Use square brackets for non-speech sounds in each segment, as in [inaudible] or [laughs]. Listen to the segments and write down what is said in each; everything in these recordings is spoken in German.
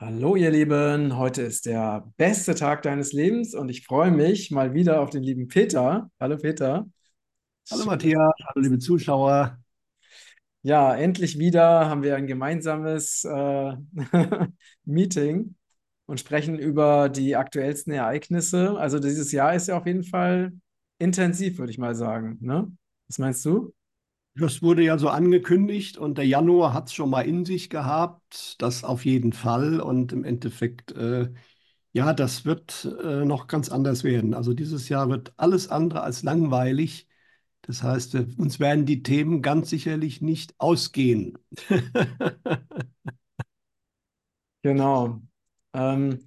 Hallo ihr Lieben, heute ist der beste Tag deines Lebens und ich freue mich mal wieder auf den lieben Peter. Hallo Peter. Hallo. Matthias, hallo liebe Zuschauer. Ja, endlich wieder haben wir ein gemeinsames äh, [laughs] Meeting und sprechen über die aktuellsten Ereignisse. Also dieses Jahr ist ja auf jeden Fall intensiv, würde ich mal sagen, ne? Was meinst du? Das wurde ja so angekündigt und der Januar hat es schon mal in sich gehabt, das auf jeden Fall. Und im Endeffekt, äh, ja, das wird äh, noch ganz anders werden. Also dieses Jahr wird alles andere als langweilig. Das heißt, wir, uns werden die Themen ganz sicherlich nicht ausgehen. [laughs] Genau. Ähm,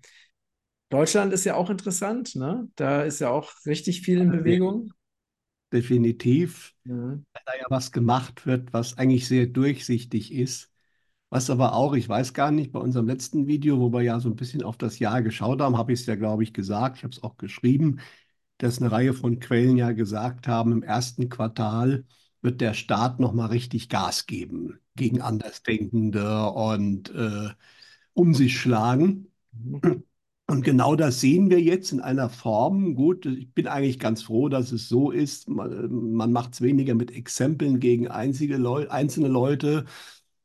Deutschland ist ja auch interessant, ne? Da ist ja auch richtig viel in Bewegung. Definitiv, Mhm. weil da ja was gemacht wird, was eigentlich sehr durchsichtig ist. Was aber auch, ich weiß gar nicht, bei unserem letzten Video, wo wir ja so ein bisschen auf das Jahr geschaut haben, habe ich es ja, glaube ich, gesagt, ich habe es auch geschrieben, dass eine Reihe von Quellen ja gesagt haben, im ersten Quartal wird der Staat nochmal richtig Gas geben gegen Andersdenkende und äh, um sich schlagen. Mhm. [clears throat] Und genau das sehen wir jetzt in einer Form. Gut, ich bin eigentlich ganz froh, dass es so ist. Man, man macht es weniger mit Exempeln gegen einzige Leu einzelne Leute,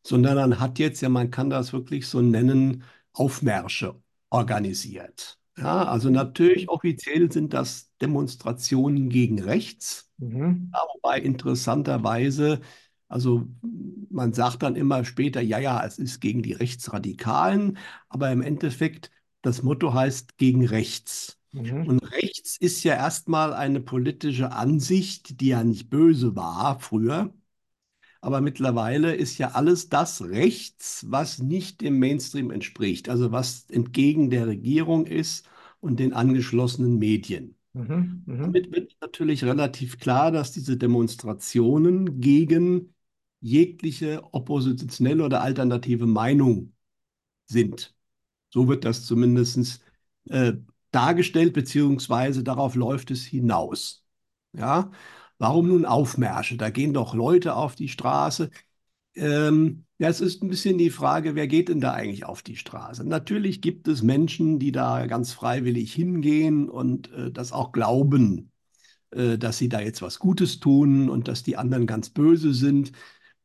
sondern man hat jetzt, ja, man kann das wirklich so nennen, Aufmärsche organisiert. Ja, also natürlich offiziell sind das Demonstrationen gegen rechts, Mhm. ja, wobei interessanterweise, also man sagt dann immer später, ja, ja, es ist gegen die Rechtsradikalen, aber im Endeffekt, das Motto heißt gegen rechts. Mhm. Und rechts ist ja erstmal eine politische Ansicht, die ja nicht böse war früher, aber mittlerweile ist ja alles das rechts, was nicht dem Mainstream entspricht, also was entgegen der Regierung ist und den angeschlossenen Medien. Mhm. Mhm. Damit wird natürlich relativ klar, dass diese Demonstrationen gegen jegliche oppositionelle oder alternative Meinung sind. So wird das zumindest äh, dargestellt, beziehungsweise darauf läuft es hinaus. Ja, warum nun Aufmärsche? Da gehen doch Leute auf die Straße. Ähm, ja, es ist ein bisschen die Frage, wer geht denn da eigentlich auf die Straße? Natürlich gibt es Menschen, die da ganz freiwillig hingehen und äh, das auch glauben, äh, dass sie da jetzt was Gutes tun und dass die anderen ganz böse sind.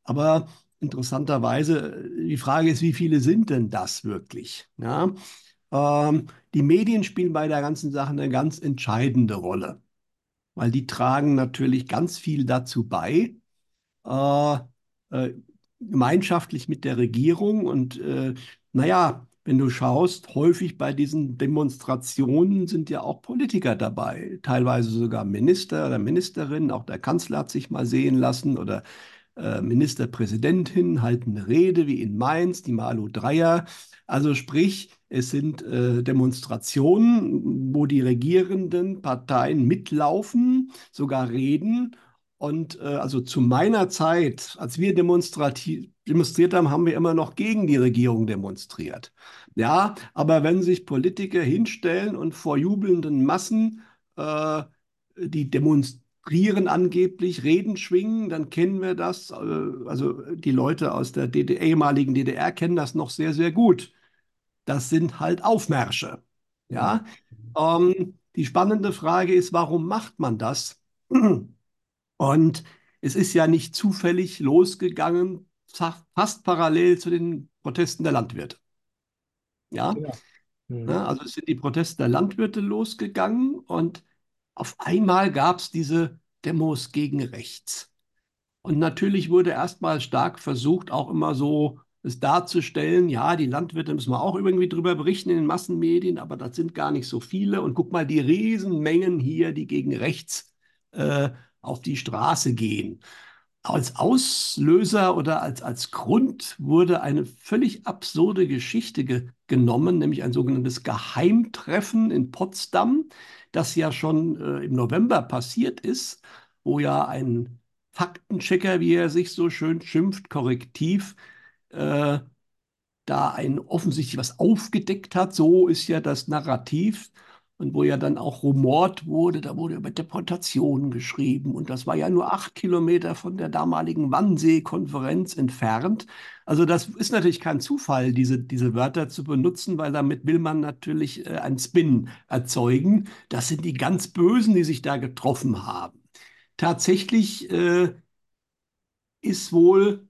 Aber interessanterweise, äh, die Frage ist, wie viele sind denn das wirklich? Ja? Ähm, die Medien spielen bei der ganzen Sache eine ganz entscheidende Rolle, weil die tragen natürlich ganz viel dazu bei, äh, äh, gemeinschaftlich mit der Regierung. Und äh, naja, wenn du schaust, häufig bei diesen Demonstrationen sind ja auch Politiker dabei, teilweise sogar Minister oder Ministerinnen, auch der Kanzler hat sich mal sehen lassen oder äh, Ministerpräsidentin halten eine Rede wie in Mainz, die Malu Dreyer. Also sprich, es sind äh, Demonstrationen, wo die regierenden Parteien mitlaufen, sogar reden. Und äh, also zu meiner Zeit, als wir demonstriert haben, haben wir immer noch gegen die Regierung demonstriert. Ja, aber wenn sich Politiker hinstellen und vor jubelnden Massen äh, die demonstrieren angeblich, Reden schwingen, dann kennen wir das. Äh, also die Leute aus der DDR, ehemaligen DDR kennen das noch sehr, sehr gut. Das sind halt Aufmärsche. Ja, ähm, die spannende Frage ist, warum macht man das? [clears throat] Und es ist ja nicht zufällig losgegangen, fast parallel zu den Protesten der Landwirte. Ja, Ja. Mhm. also es sind die Proteste der Landwirte losgegangen und auf einmal gab es diese Demos gegen rechts. Und natürlich wurde erstmal stark versucht, auch immer so es darzustellen, ja, die Landwirte müssen wir auch irgendwie drüber berichten in den Massenmedien, aber das sind gar nicht so viele. Und guck mal, die Riesenmengen hier, die gegen rechts äh, auf die Straße gehen. Als Auslöser oder als, als Grund wurde eine völlig absurde Geschichte ge genommen, nämlich ein sogenanntes Geheimtreffen in Potsdam, das ja schon äh, im November passiert ist, wo ja ein Faktenchecker, wie er sich so schön schimpft, korrektiv, äh, da ein offensichtlich was aufgedeckt hat. So ist ja das Narrativ. Und wo ja dann auch rumort wurde, da wurde über Deportationen geschrieben und das war ja nur acht Kilometer von der damaligen Wannsee-Konferenz entfernt. Also das ist natürlich kein Zufall, diese, diese Wörter zu benutzen, weil damit will man natürlich äh, einen Spin erzeugen. Das sind die ganz Bösen, die sich da getroffen haben. Tatsächlich äh, ist wohl,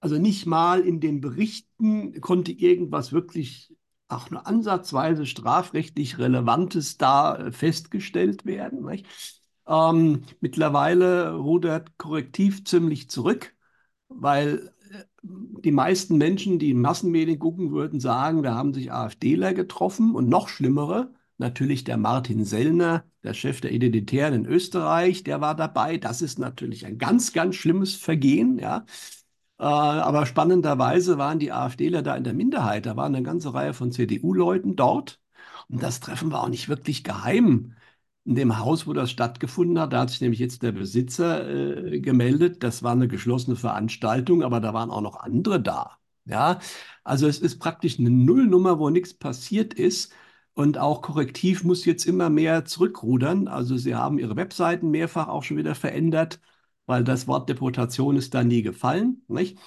also nicht mal in den Berichten konnte irgendwas wirklich auch nur ansatzweise strafrechtlich Relevantes da äh, festgestellt werden. Ähm, mittlerweile rudert Korrektiv ziemlich zurück, weil äh, die meisten Menschen, die in Massenmedien gucken würden, sagen, da haben sich AfDler getroffen und noch schlimmere. Natürlich der Martin Sellner, der Chef der Identitären in Österreich, der war dabei. Das ist natürlich ein ganz, ganz schlimmes Vergehen. Ja. Äh, aber spannenderweise waren die AfDler da in der Minderheit. Da waren eine ganze Reihe von CDU-Leuten dort. Und das Treffen war auch nicht wirklich geheim. In dem Haus, wo das stattgefunden hat, da hat sich nämlich jetzt der Besitzer äh, gemeldet. Das war eine geschlossene Veranstaltung, aber da waren auch noch andere da. Ja, also es ist praktisch eine Nullnummer, wo nichts passiert ist. Und auch Korrektiv muss jetzt immer mehr zurückrudern. Also sie haben ihre Webseiten mehrfach auch schon wieder verändert weil das Wort Deportation ist da nie gefallen. Nicht?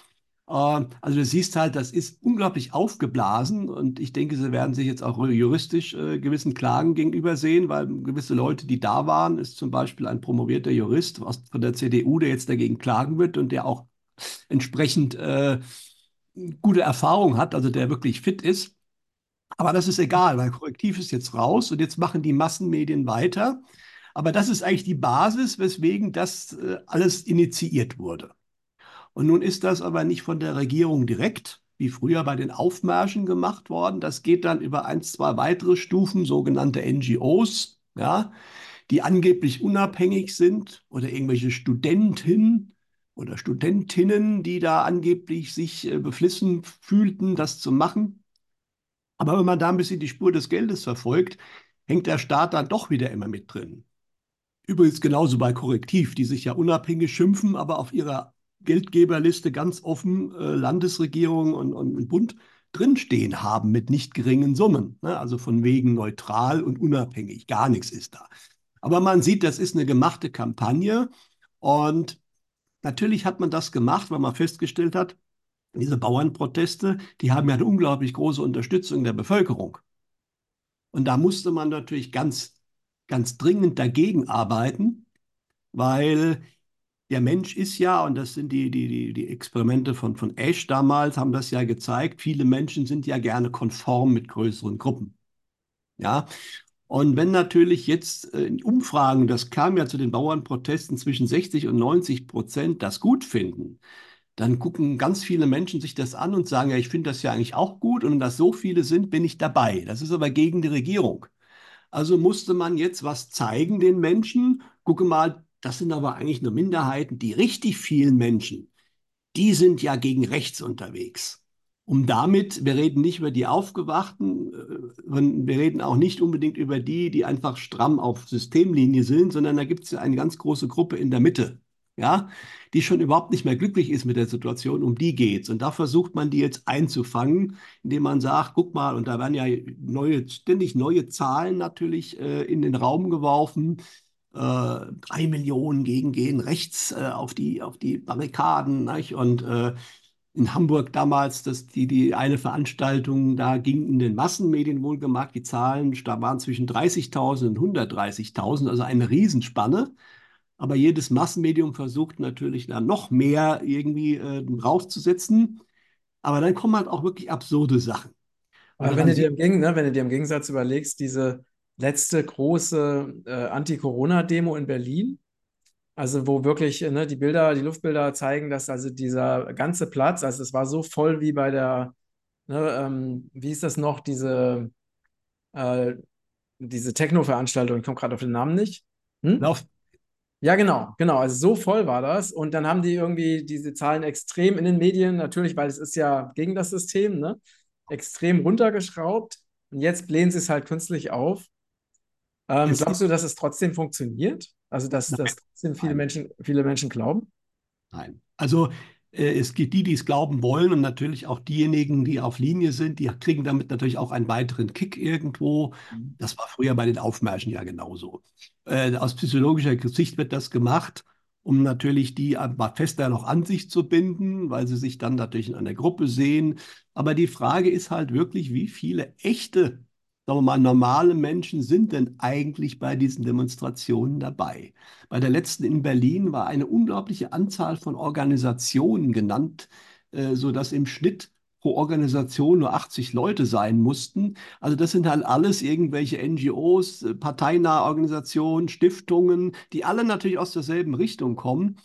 Ähm, also du siehst halt, das ist unglaublich aufgeblasen und ich denke, sie werden sich jetzt auch juristisch äh, gewissen Klagen gegenübersehen, weil gewisse Leute, die da waren, ist zum Beispiel ein promovierter Jurist aus, von der CDU, der jetzt dagegen klagen wird und der auch entsprechend äh, gute Erfahrung hat, also der wirklich fit ist. Aber das ist egal, weil Korrektiv ist jetzt raus und jetzt machen die Massenmedien weiter. Aber das ist eigentlich die Basis, weswegen das äh, alles initiiert wurde. Und nun ist das aber nicht von der Regierung direkt, wie früher bei den Aufmärschen gemacht worden. Das geht dann über ein, zwei weitere Stufen, sogenannte NGOs, ja, die angeblich unabhängig sind oder irgendwelche Studenten oder Studentinnen, die da angeblich sich äh, beflissen fühlten, das zu machen. Aber wenn man da ein bisschen die Spur des Geldes verfolgt, hängt der Staat dann doch wieder immer mit drin. Übrigens genauso bei Korrektiv, die sich ja unabhängig schimpfen, aber auf ihrer Geldgeberliste ganz offen äh, Landesregierung und, und, Bund drinstehen haben mit nicht geringen Summen. Ne? Also von wegen neutral und unabhängig. Gar nichts ist da. Aber man sieht, das ist eine gemachte Kampagne. Und natürlich hat man das gemacht, weil man festgestellt hat, diese Bauernproteste, die haben ja eine unglaublich große Unterstützung der Bevölkerung. Und da musste man natürlich ganz ganz dringend dagegen arbeiten, weil der Mensch ist ja, und das sind die, die, die, die Experimente von, von Ash damals, haben das ja gezeigt, viele Menschen sind ja gerne konform mit größeren Gruppen. Ja, und wenn natürlich jetzt äh, in Umfragen, das kam ja zu den Bauernprotesten zwischen 60 und 90 Prozent, das gut finden, dann gucken ganz viele Menschen sich das an und sagen, ja, ich finde das ja eigentlich auch gut und wenn das so viele sind, bin ich dabei. Das ist aber gegen die Regierung. Also musste man jetzt was zeigen den Menschen. Gucke mal, das sind aber eigentlich nur Minderheiten. Die richtig vielen Menschen, die sind ja gegen rechts unterwegs. Um damit, wir reden nicht über die Aufgewachten, äh, wir reden auch nicht unbedingt über die, die einfach stramm auf Systemlinie sind, sondern da gibt es ja eine ganz große Gruppe in der Mitte ja, die schon überhaupt nicht mehr glücklich ist mit der Situation, um die geht's. Und da versucht man die jetzt einzufangen, indem man sagt, guck mal, und da werden ja neue, ständig neue Zahlen natürlich äh, in den Raum geworfen. Äh, drei Millionen gegen gehen rechts äh, auf die, auf die Barrikaden. Nicht? Und äh, in Hamburg damals, dass die, die eine Veranstaltung, da ging in den Massenmedien wohlgemerkt, die Zahlen, da waren zwischen 30.000 und 130.000, also eine Riesenspanne. Aber jedes Massenmedium versucht natürlich da noch mehr irgendwie äh, rauszusetzen. Aber dann kommen halt auch wirklich absurde Sachen. Aber wenn du, dir im Gegen, ne, wenn du dir im Gegensatz überlegst, diese letzte große äh, Anti-Corona-Demo in Berlin, also wo wirklich ne, die Bilder, die Luftbilder zeigen, dass also dieser ganze Platz, also es war so voll wie bei der, ne, ähm, wie ist das noch, diese, äh, diese Techno-Veranstaltung, ich komme gerade auf den Namen nicht. Hm? Lauf, ja, genau, genau. Also so voll war das. Und dann haben die irgendwie diese Zahlen extrem in den Medien, natürlich, weil es ist ja gegen das System, ne? Extrem runtergeschraubt. Und jetzt blähen sie es halt künstlich auf. Ähm, glaubst du, dass es trotzdem funktioniert? Also, dass, dass trotzdem viele Menschen, viele Menschen glauben? Nein. Also es gibt die, die es glauben wollen und natürlich auch diejenigen, die auf Linie sind, die kriegen damit natürlich auch einen weiteren Kick irgendwo. Mhm. Das war früher bei den Aufmärschen ja genauso. Äh, aus psychologischer Sicht wird das gemacht, um natürlich die mal fester noch an sich zu binden, weil sie sich dann natürlich in einer Gruppe sehen. Aber die Frage ist halt wirklich, wie viele echte sagen wir mal, normale Menschen sind denn eigentlich bei diesen Demonstrationen dabei? Bei der letzten in Berlin war eine unglaubliche Anzahl von Organisationen genannt, äh, sodass im Schnitt pro Organisation nur 80 Leute sein mussten. Also das sind halt alles irgendwelche NGOs, äh, parteinahe Organisationen, Stiftungen, die alle natürlich aus derselben Richtung kommen,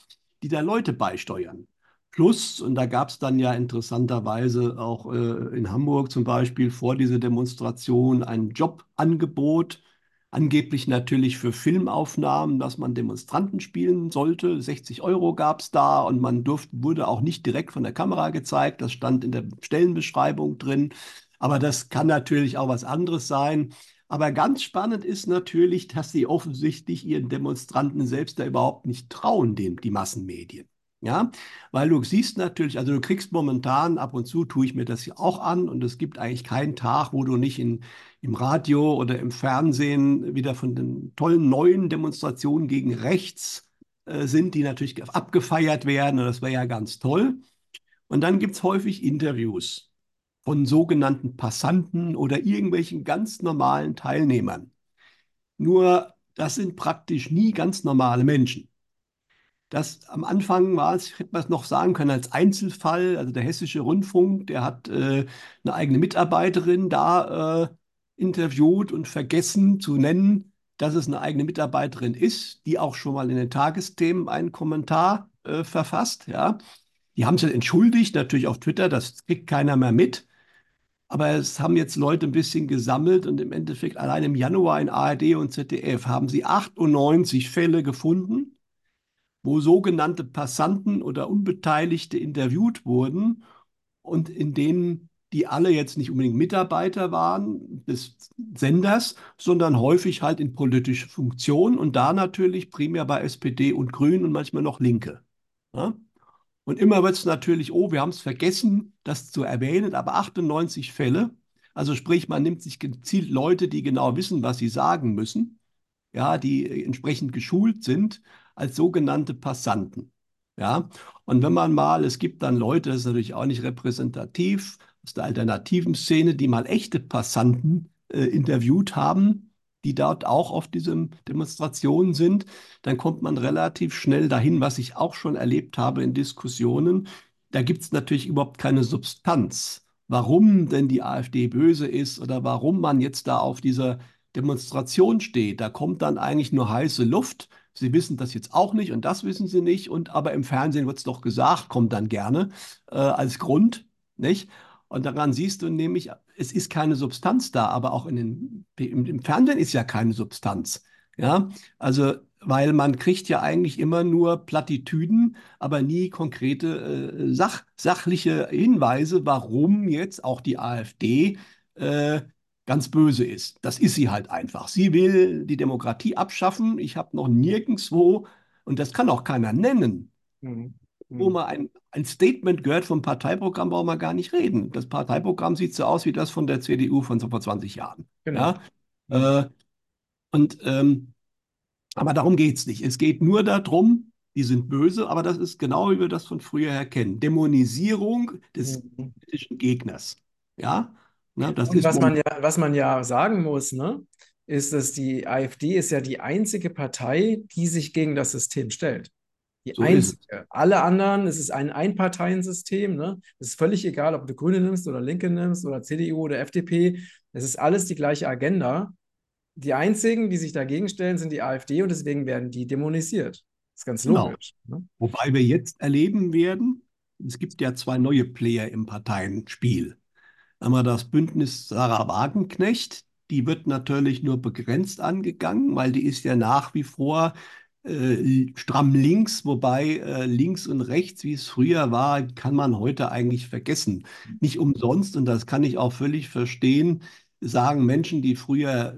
die da Leute beisteuern. Plus, und da gab es dann ja interessanterweise auch äh, in Hamburg zum Beispiel vor dieser Demonstration ein Jobangebot, angeblich natürlich für Filmaufnahmen, dass man Demonstranten spielen sollte. 60 Euro gab es da und man durfte, wurde auch nicht direkt von der Kamera gezeigt. Das stand in der Stellenbeschreibung drin. Aber das kann natürlich auch was anderes sein. Aber ganz spannend ist natürlich, dass sie offensichtlich ihren Demonstranten selbst da überhaupt nicht trauen, dem, die Massenmedien. Ja, weil du siehst natürlich, also du kriegst momentan, ab und zu tue ich mir das auch an und es gibt eigentlich keinen Tag, wo du nicht in, im Radio oder im Fernsehen wieder von den tollen neuen Demonstrationen gegen rechts äh, sind, die natürlich abgefeiert werden und das wäre ja ganz toll. Und dann gibt es häufig Interviews von sogenannten Passanten oder irgendwelchen ganz normalen Teilnehmern. Nur das sind praktisch nie ganz normale Menschen. Das am Anfang war es, hätte man es noch sagen können, als Einzelfall. Also der Hessische Rundfunk, der hat äh, eine eigene Mitarbeiterin da äh, interviewt und vergessen zu nennen, dass es eine eigene Mitarbeiterin ist, die auch schon mal in den Tagesthemen einen Kommentar äh, verfasst. Ja. Die haben sich entschuldigt, natürlich auf Twitter, das kriegt keiner mehr mit. Aber es haben jetzt Leute ein bisschen gesammelt und im Endeffekt allein im Januar in ARD und ZDF haben sie 98 Fälle gefunden wo sogenannte Passanten oder Unbeteiligte interviewt wurden und in denen die alle jetzt nicht unbedingt Mitarbeiter waren des Senders, sondern häufig halt in politischer Funktion und da natürlich primär bei SPD und Grünen und manchmal noch Linke. Ja? Und immer wird es natürlich, oh, wir haben es vergessen, das zu erwähnen, aber 98 Fälle, also sprich, man nimmt sich gezielt Leute, die genau wissen, was sie sagen müssen, ja, die entsprechend geschult sind, als sogenannte Passanten. Ja, und wenn man mal, es gibt dann Leute, das ist natürlich auch nicht repräsentativ aus der alternativen Szene, die mal echte Passanten äh, interviewt haben, die dort auch auf diesen Demonstrationen sind, dann kommt man relativ schnell dahin, was ich auch schon erlebt habe in Diskussionen. Da gibt es natürlich überhaupt keine Substanz, warum denn die AfD böse ist oder warum man jetzt da auf dieser Demonstration steht. Da kommt dann eigentlich nur heiße Luft Sie wissen das jetzt auch nicht und das wissen Sie nicht. Und aber im Fernsehen wird es doch gesagt, kommt dann gerne äh, als Grund, nicht? Und daran siehst du nämlich, es ist keine Substanz da, aber auch in den, im, im Fernsehen ist ja keine Substanz. Ja, also weil man kriegt ja eigentlich immer nur Plattitüden, aber nie konkrete äh, sach, sachliche Hinweise, warum jetzt auch die AfD äh, ganz böse ist. Das ist sie halt einfach. Sie will die Demokratie abschaffen. Ich habe noch nirgendwo, und das kann auch keiner nennen, mhm. wo man ein, ein Statement gehört vom Parteiprogramm, brauchen wir gar nicht reden. Das Parteiprogramm sieht so aus wie das von der CDU von so vor 20 Jahren. Genau. Ja? Äh, und, ähm, aber darum geht es nicht. Es geht nur darum, die sind böse, aber das ist genau wie wir das von früher her kennen. Dämonisierung des mhm. politischen Gegners. Ja, Ne, das Und was man ja, was man ja sagen muss, ne, ist, dass die AfD ist ja die einzige Partei, die sich gegen das System stellt. Die so einzige. Alle anderen, es ist ein Einparteiensystem. Ne? Es ist völlig egal, ob du Grüne nimmst oder Linke nimmst oder CDU oder FDP. Es ist alles die gleiche Agenda. Die einzigen, die sich dagegen stellen, sind die AfD und deswegen werden die dämonisiert. Das ist ganz genau. logisch. Ne? Wobei wir jetzt erleben werden, es gibt ja zwei neue Player im Parteienspiel haben das Bündnis Sarah Wagenknecht. Die wird natürlich nur begrenzt angegangen, weil die ist ja nach wie vor äh, stramm links, wobei äh, links und rechts, wie es früher war, kann man heute eigentlich vergessen. Nicht umsonst, und das kann ich auch völlig verstehen, sagen Menschen, die früher,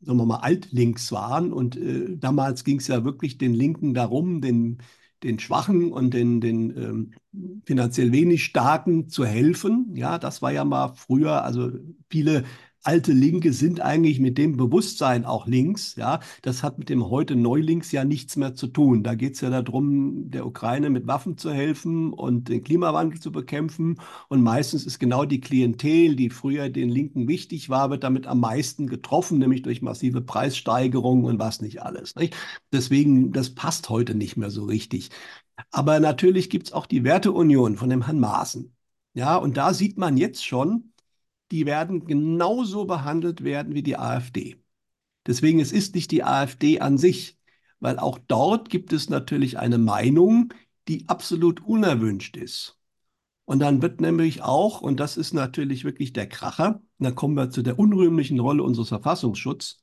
sagen wir mal, altlinks waren, und äh, damals ging es ja wirklich den Linken darum, den den Schwachen und den, den ähm, finanziell wenig Starken zu helfen. Ja, das war ja mal früher, also viele alte Linke sind eigentlich mit dem Bewusstsein auch links. Ja, das hat mit dem heute Neulinks ja nichts mehr zu tun. Da geht es ja darum, der Ukraine mit Waffen zu helfen und den Klimawandel zu bekämpfen. Und meistens ist genau die Klientel, die früher den Linken wichtig war, wird damit am meisten getroffen, nämlich durch massive Preissteigerungen und was nicht alles. Nicht? Deswegen, das passt heute nicht mehr so richtig. Aber natürlich gibt es auch die Werteunion von dem Herrn Maaßen. Ja, und da sieht man jetzt schon, die werden genauso behandelt werden wie die AfD. Deswegen es ist nicht die AfD an sich, weil auch dort gibt es natürlich eine Meinung, die absolut unerwünscht ist. Und dann wird nämlich auch, und das ist natürlich wirklich der Kracher, und dann kommen wir zu der unrühmlichen Rolle unseres Verfassungsschutzes,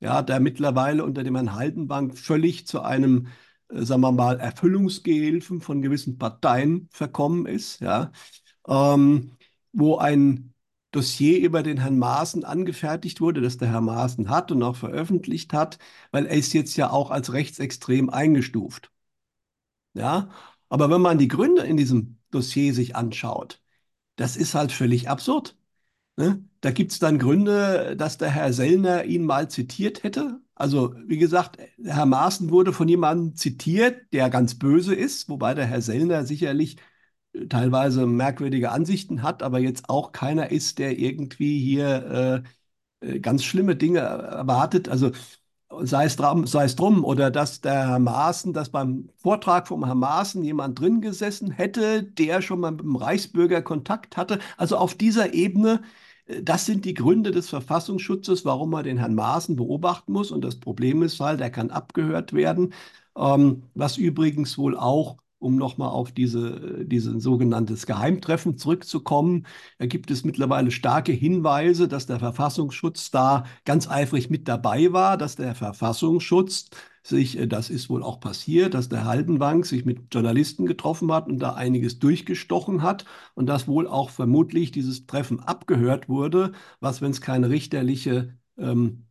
ja, der mittlerweile unter dem Herrn Haldenbank völlig zu einem, äh, sagen wir mal, Erfüllungsgehilfen von gewissen Parteien verkommen ist, ja, ähm, wo ein Dossier über den Herrn Maaßen angefertigt wurde, das der Herr Maaßen hat und auch veröffentlicht hat, weil er ist jetzt ja auch als rechtsextrem eingestuft. Ja, aber wenn man die Gründe in diesem Dossier sich anschaut, das ist halt völlig absurd. Ne? Da gibt es dann Gründe, dass der Herr Sellner ihn mal zitiert hätte. Also, wie gesagt, Herr Maaßen wurde von jemandem zitiert, der ganz böse ist, wobei der Herr Sellner sicherlich teilweise merkwürdige Ansichten hat, aber jetzt auch keiner ist, der irgendwie hier äh, äh ganz schlimme Dinge erwartet. Also sei es, drum, sei es drum, oder dass der Herr Maaßen, dass beim Vortrag vom Herrn Maaßen jemand drin gesessen hätte, der schon mal mit dem Reichsbürger Kontakt hatte. Also auf dieser Ebene, äh, das sind die Gründe des Verfassungsschutzes, warum man den Herrn Maaßen beobachten muss. Und das Problem ist halt, er kann abgehört werden, ähm, was übrigens wohl auch um nochmal auf diese, diese sogenanntes Geheimtreffen zurückzukommen, da gibt es mittlerweile starke Hinweise, dass der Verfassungsschutz da ganz eifrig mit dabei war, dass der Verfassungsschutz sich, äh, das ist wohl auch passiert, dass der Haldenwang sich mit Journalisten getroffen hat und da einiges durchgestochen hat und dass wohl auch vermutlich dieses Treffen abgehört wurde, was, wenn es keine richterliche ähm,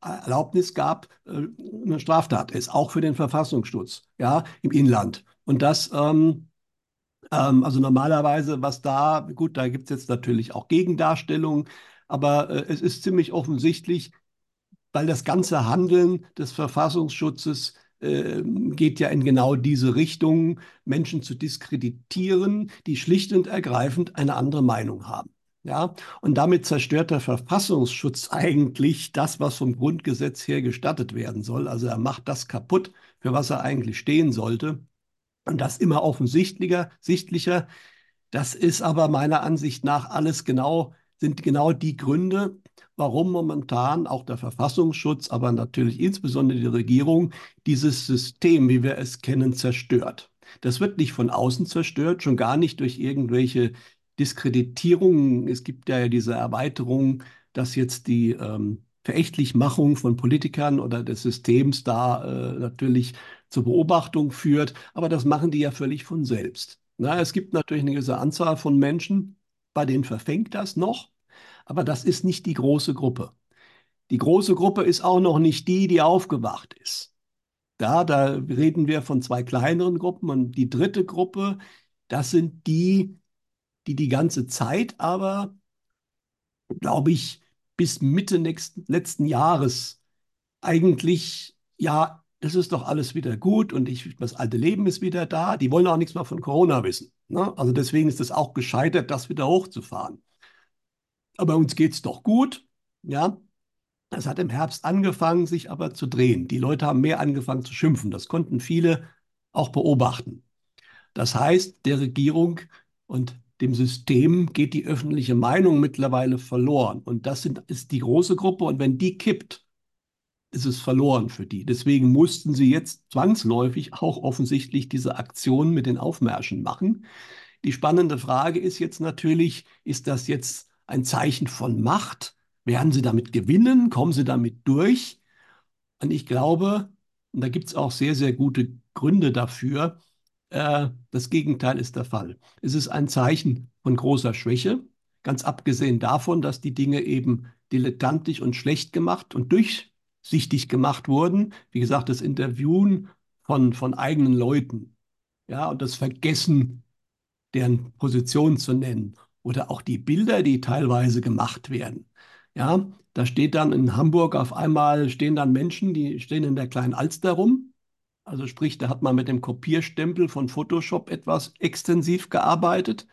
Erlaubnis gab, äh, eine Straftat ist, auch für den Verfassungsschutz, ja, im Inland. Und das, ähm, ähm, also normalerweise, was da, gut, da gibt es jetzt natürlich auch Gegendarstellungen, aber äh, es ist ziemlich offensichtlich, weil das ganze Handeln des Verfassungsschutzes äh, geht ja in genau diese Richtung, Menschen zu diskreditieren, die schlicht und ergreifend eine andere Meinung haben. Ja, und damit zerstört der Verfassungsschutz [laughs] eigentlich das, was vom Grundgesetz her gestattet werden soll. Also er macht das kaputt, für was er eigentlich stehen sollte. Und das immer offensichtlicher, sichtlicher. Das ist aber meiner Ansicht nach alles genau, sind genau die Gründe, warum momentan auch der Verfassungsschutz, aber natürlich insbesondere die Regierung dieses System, wie wir es kennen, zerstört. Das wird nicht von außen zerstört, schon gar nicht durch irgendwelche Diskreditierung. Es gibt ja diese Erweiterung, dass jetzt die ähm, Verächtlichmachung von Politikern oder des Systems da äh, natürlich zur Beobachtung führt. Aber das machen die ja völlig von selbst. Na, es gibt natürlich eine gewisse Anzahl von Menschen, bei denen verfängt das noch, aber das ist nicht die große Gruppe. Die große Gruppe ist auch noch nicht die, die aufgewacht ist. Da, da reden wir von zwei kleineren Gruppen und die dritte Gruppe, das sind die, die die ganze Zeit aber, glaube ich, bis Mitte nächsten, letzten Jahres eigentlich, ja, das ist doch alles wieder gut und ich, das alte Leben ist wieder da. Die wollen auch nichts mehr von Corona wissen. Ne? Also deswegen ist es auch gescheitert, das wieder hochzufahren. Aber uns geht es doch gut. Ja, das hat im Herbst angefangen, sich aber zu drehen. Die Leute haben mehr angefangen zu schimpfen. Das konnten viele auch beobachten. Das heißt, der Regierung und dem System geht die öffentliche Meinung mittlerweile verloren. Und das sind, ist die große Gruppe. Und wenn die kippt, ist es verloren für die. Deswegen mussten sie jetzt zwangsläufig auch offensichtlich diese Aktion mit den Aufmärschen machen. Die spannende Frage ist jetzt natürlich, ist das jetzt ein Zeichen von Macht? Werden sie damit gewinnen? Kommen sie damit durch? Und ich glaube, und da gibt es auch sehr, sehr gute Gründe dafür, äh, das Gegenteil ist der Fall. Es ist ein Zeichen von großer Schwäche, ganz abgesehen davon, dass die Dinge eben dilettantisch und schlecht gemacht und durchsichtig gemacht wurden. Wie gesagt, das Interviewen von, von eigenen Leuten. Ja, und das Vergessen, deren Position zu nennen. Oder auch die Bilder, die teilweise gemacht werden. Ja, da steht dann in Hamburg auf einmal, stehen dann Menschen, die stehen in der kleinen Alster rum. Also sprich, da hat man mit dem Kopierstempel von Photoshop etwas extensiv gearbeitet.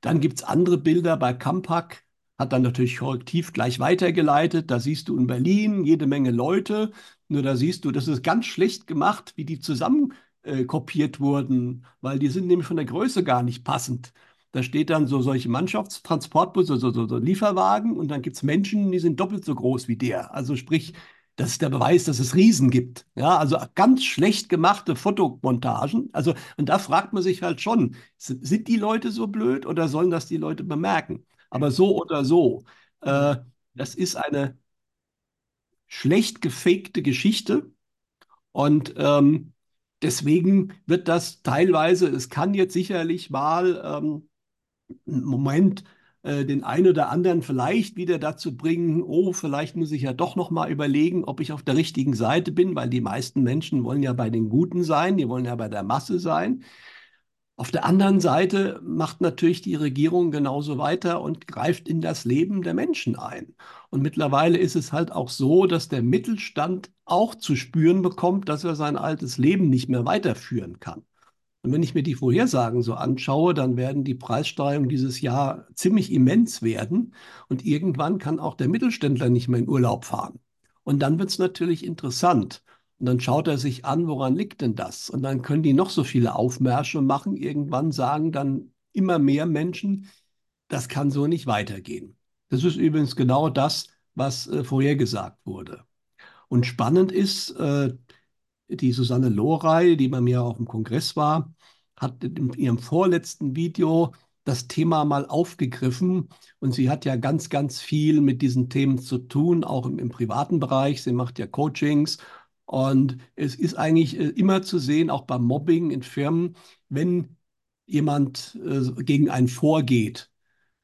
Dann gibt es andere Bilder bei Campak, hat dann natürlich korrektiv gleich weitergeleitet. Da siehst du in Berlin jede Menge Leute. Nur da siehst du, das ist ganz schlecht gemacht, wie die zusammen äh, kopiert wurden, weil die sind nämlich von der Größe gar nicht passend. Da steht dann so solche Mannschaftstransportbusse, so, so, so Lieferwagen und dann gibt es Menschen, die sind doppelt so groß wie der. Also sprich, das ist der Beweis, dass es Riesen gibt. Ja, also ganz schlecht gemachte Fotomontagen. Also, und da fragt man sich halt schon, sind die Leute so blöd oder sollen das die Leute bemerken? Aber so oder so, äh, das ist eine schlecht gefakte Geschichte und ähm, deswegen wird das teilweise, es kann jetzt sicherlich mal ähm, Moment äh, den einen oder anderen vielleicht wieder dazu bringen, oh, vielleicht muss ich ja doch noch mal überlegen, ob ich auf der richtigen Seite bin, weil die meisten Menschen wollen ja bei den Guten sein, die wollen ja bei der Masse sein. Auf der anderen Seite macht natürlich die Regierung genauso weiter und greift in das Leben der Menschen ein. Und mittlerweile ist es halt auch so, dass der Mittelstand auch zu spüren bekommt, dass er sein altes Leben nicht mehr weiterführen kann. Und wenn ich mir die Vorhersagen so anschaue, dann werden die Preissteigerungen dieses Jahr ziemlich immens werden. Und irgendwann kann auch der Mittelständler nicht mehr in Urlaub fahren. Und dann wird es natürlich interessant. Und dann schaut er sich an, woran liegt denn das? Und dann können die noch so viele Aufmärsche machen. Irgendwann sagen dann immer mehr Menschen, das kann so nicht weitergehen. Das ist übrigens genau das, was äh, vorhergesagt wurde. Und spannend ist, äh, die Susanne Lorey, die bei mir auf dem Kongress war, hat in ihrem vorletzten Video das Thema mal aufgegriffen und sie hat ja ganz, ganz viel mit diesen Themen zu tun, auch im, im privaten Bereich. Sie macht ja Coachings und es ist eigentlich äh, immer zu sehen, auch beim Mobbing in Firmen, wenn jemand äh, gegen einen vorgeht,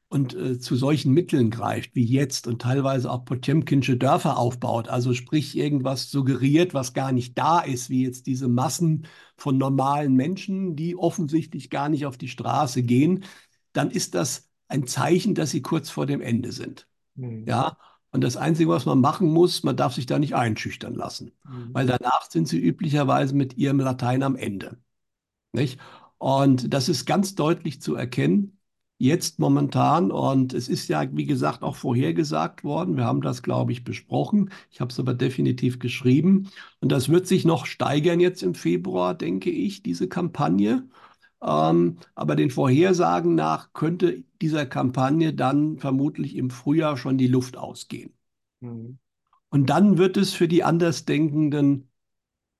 und äh, zu solchen Mitteln greift, wie jetzt und teilweise auch Potemkinsche Dörfer aufbaut, also sprich irgendwas suggeriert, was gar nicht da ist, wie jetzt diese Massen von normalen Menschen, die offensichtlich gar nicht auf die Straße gehen, dann ist das ein Zeichen, dass sie kurz vor dem Ende sind. Mhm. Ja, und das Einzige, was man machen muss, man darf sich da nicht einschüchtern lassen, mhm. weil danach sind sie üblicherweise mit ihrem Latein am Ende. Nicht? Und das ist ganz deutlich zu erkennen jetzt momentan. Und es ist ja, wie gesagt, auch vorhergesagt worden. Wir haben das, glaube ich, besprochen. Ich habe es aber definitiv geschrieben. Und das wird sich noch steigern jetzt im Februar, denke ich, diese Kampagne. Ähm, aber den Vorhersagen nach könnte dieser Kampagne dann vermutlich im Frühjahr schon die Luft ausgehen. Mhm. Und dann wird es für die Andersdenkenden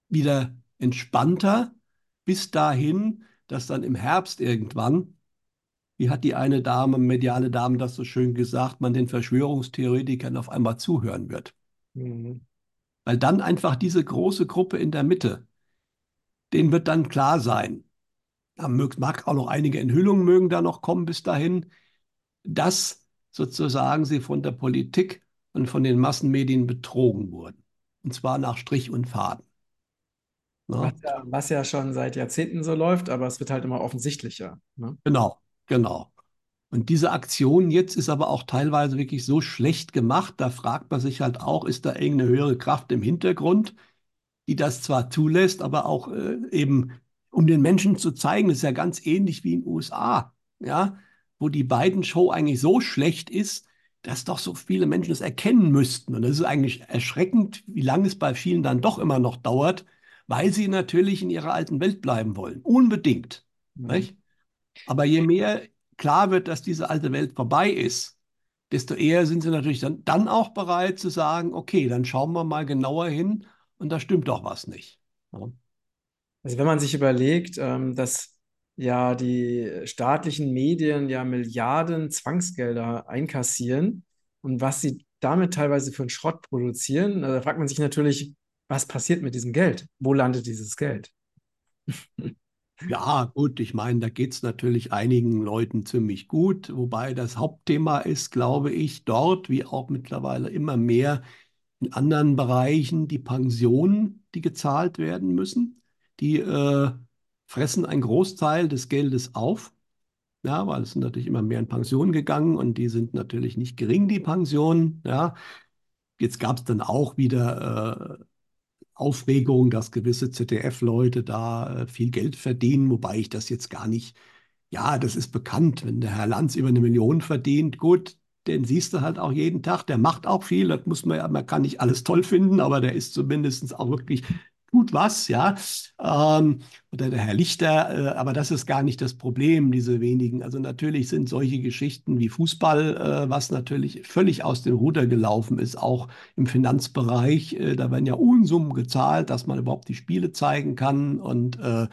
wieder entspannter, bis dahin, dass dann im Herbst irgendwann wie hat die eine Dame, mediale Dame, das so schön gesagt, man den Verschwörungstheoretikern auf einmal zuhören wird. Mhm. Weil dann einfach diese große Gruppe in der Mitte, denen wird dann klar sein, da mag auch noch einige Enthüllungen mögen da noch kommen bis dahin, dass sozusagen sie von der Politik und von den Massenmedien betrogen wurden. Und zwar nach Strich und Faden. Was ja, was ja, schon seit Jahrzehnten so läuft, aber es wird halt immer offensichtlicher. Ne? Genau. Genau. Und diese Aktion jetzt ist aber auch teilweise wirklich so schlecht gemacht, da fragt man sich halt auch, ist da irgendeine höhere Kraft im Hintergrund, die das zwar zulässt, aber auch äh, eben, um den Menschen zu zeigen, das ist ja ganz ähnlich wie in den USA, ja, wo die beiden Show eigentlich so schlecht ist, dass doch so viele Menschen es erkennen müssten. Und das ist eigentlich erschreckend, wie lange es bei vielen dann doch immer noch dauert, weil sie natürlich in ihrer alten Welt bleiben wollen. Unbedingt. Mhm. Aber je mehr klar wird, dass diese alte Welt vorbei ist, desto eher sind sie natürlich dann, dann auch bereit zu sagen, okay, dann schauen wir mal genauer hin und da stimmt doch was nicht. Ja. Also wenn man sich überlegt, ähm, dass ja die staatlichen Medien ja Milliarden Zwangsgelder einkassieren und was sie damit teilweise für einen Schrott produzieren, da fragt man sich natürlich, was passiert mit diesem Geld? Wo landet dieses Geld? [laughs] Ja, gut, ich meine, da geht es natürlich einigen Leuten ziemlich gut, wobei das Hauptthema ist, glaube ich, dort, wie auch mittlerweile immer mehr in anderen Bereichen, die Pensionen, die gezahlt werden müssen. Die äh, fressen einen Großteil des Geldes auf. Ja, weil es sind natürlich immer mehr in Pension gegangen und die sind natürlich nicht gering, die Pensionen. Ja, jetzt gab es dann auch wieder äh, Aufregung, dass gewisse ZDF-Leute da äh, viel Geld verdienen, wobei ich das jetzt gar nicht, ja, das ist bekannt, wenn der Herr Lanz über eine Million verdient, gut, den siehst du halt auch jeden Tag, der macht auch viel, das muss man ja, man kann nicht alles toll finden, aber der ist zumindest auch wirklich tut was, ja. Ähm, oder der Herr Lichter, äh, aber das ist gar nicht das Problem, diese wenigen. Also natürlich sind solche Geschichten wie Fußball, äh, was natürlich völlig aus dem Ruder gelaufen ist, auch im Finanzbereich. Äh, da werden ja Unsummen gezahlt, dass man überhaupt die Spiele zeigen kann. Und äh,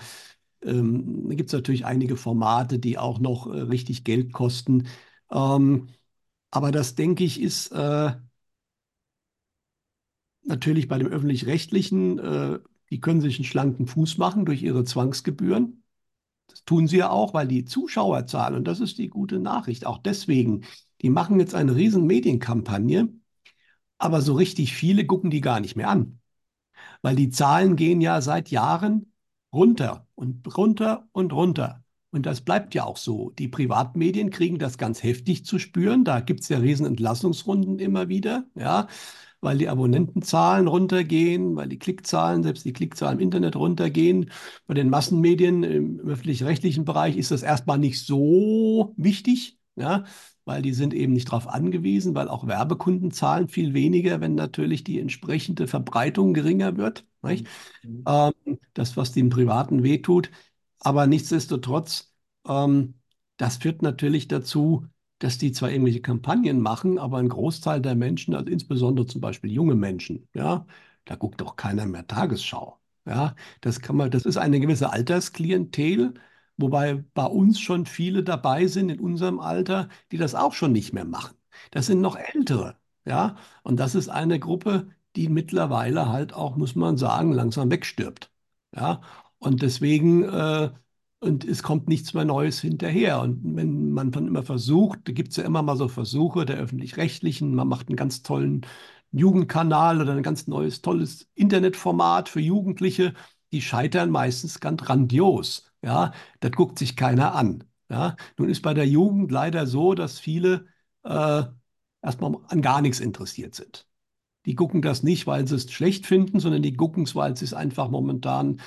ähm, da gibt es natürlich einige Formate, die auch noch äh, richtig Geld kosten. Ähm, aber das, denke ich, ist äh, natürlich bei dem öffentlich-rechtlichen, äh, die können sich einen schlanken Fuß machen durch ihre Zwangsgebühren. Das tun sie ja auch, weil die Zuschauerzahlen, und das ist die gute Nachricht, auch deswegen, die machen jetzt eine riesen Medienkampagne, aber so richtig viele gucken die gar nicht mehr an. Weil die Zahlen gehen ja seit Jahren runter und runter und runter. Und das bleibt ja auch so. Die Privatmedien kriegen das ganz heftig zu spüren. Da gibt es ja riesen Entlassungsrunden immer wieder. Ja, weil die Abonnentenzahlen runtergehen, weil die Klickzahlen, selbst die Klickzahlen im Internet runtergehen. Bei den Massenmedien im öffentlich-rechtlichen Bereich ist das erstmal nicht so wichtig, ja, weil die sind eben nicht darauf angewiesen, weil auch Werbekunden zahlen viel weniger, wenn natürlich die entsprechende Verbreitung geringer wird. Mhm. Ähm, das, was dem Privaten wehtut. Aber nichtsdestotrotz, ähm, das führt natürlich dazu, dass die zwar irgendwelche Kampagnen machen, aber ein Großteil der Menschen, also insbesondere zum Beispiel junge Menschen, ja, da guckt doch keiner mehr Tagesschau. Ja, das kann man, das ist eine gewisse Altersklientel, wobei bei uns schon viele dabei sind in unserem Alter, die das auch schon nicht mehr machen. Das sind noch ältere, ja, und das ist eine Gruppe, die mittlerweile halt auch, muss man sagen, langsam wegstirbt. Ja, und deswegen äh, und es kommt nichts mehr Neues hinterher. Und wenn man dann immer versucht, da gibt es ja immer mal so Versuche der öffentlich-rechtlichen, man macht einen ganz tollen Jugendkanal oder ein ganz neues, tolles Internetformat für Jugendliche, die scheitern meistens ganz grandios. Ja, das guckt sich keiner an. Ja, nun ist bei der Jugend leider so, dass viele äh, erstmal an gar nichts interessiert sind. Die gucken das nicht, weil sie es schlecht finden, sondern die gucken es, weil sie es einfach momentan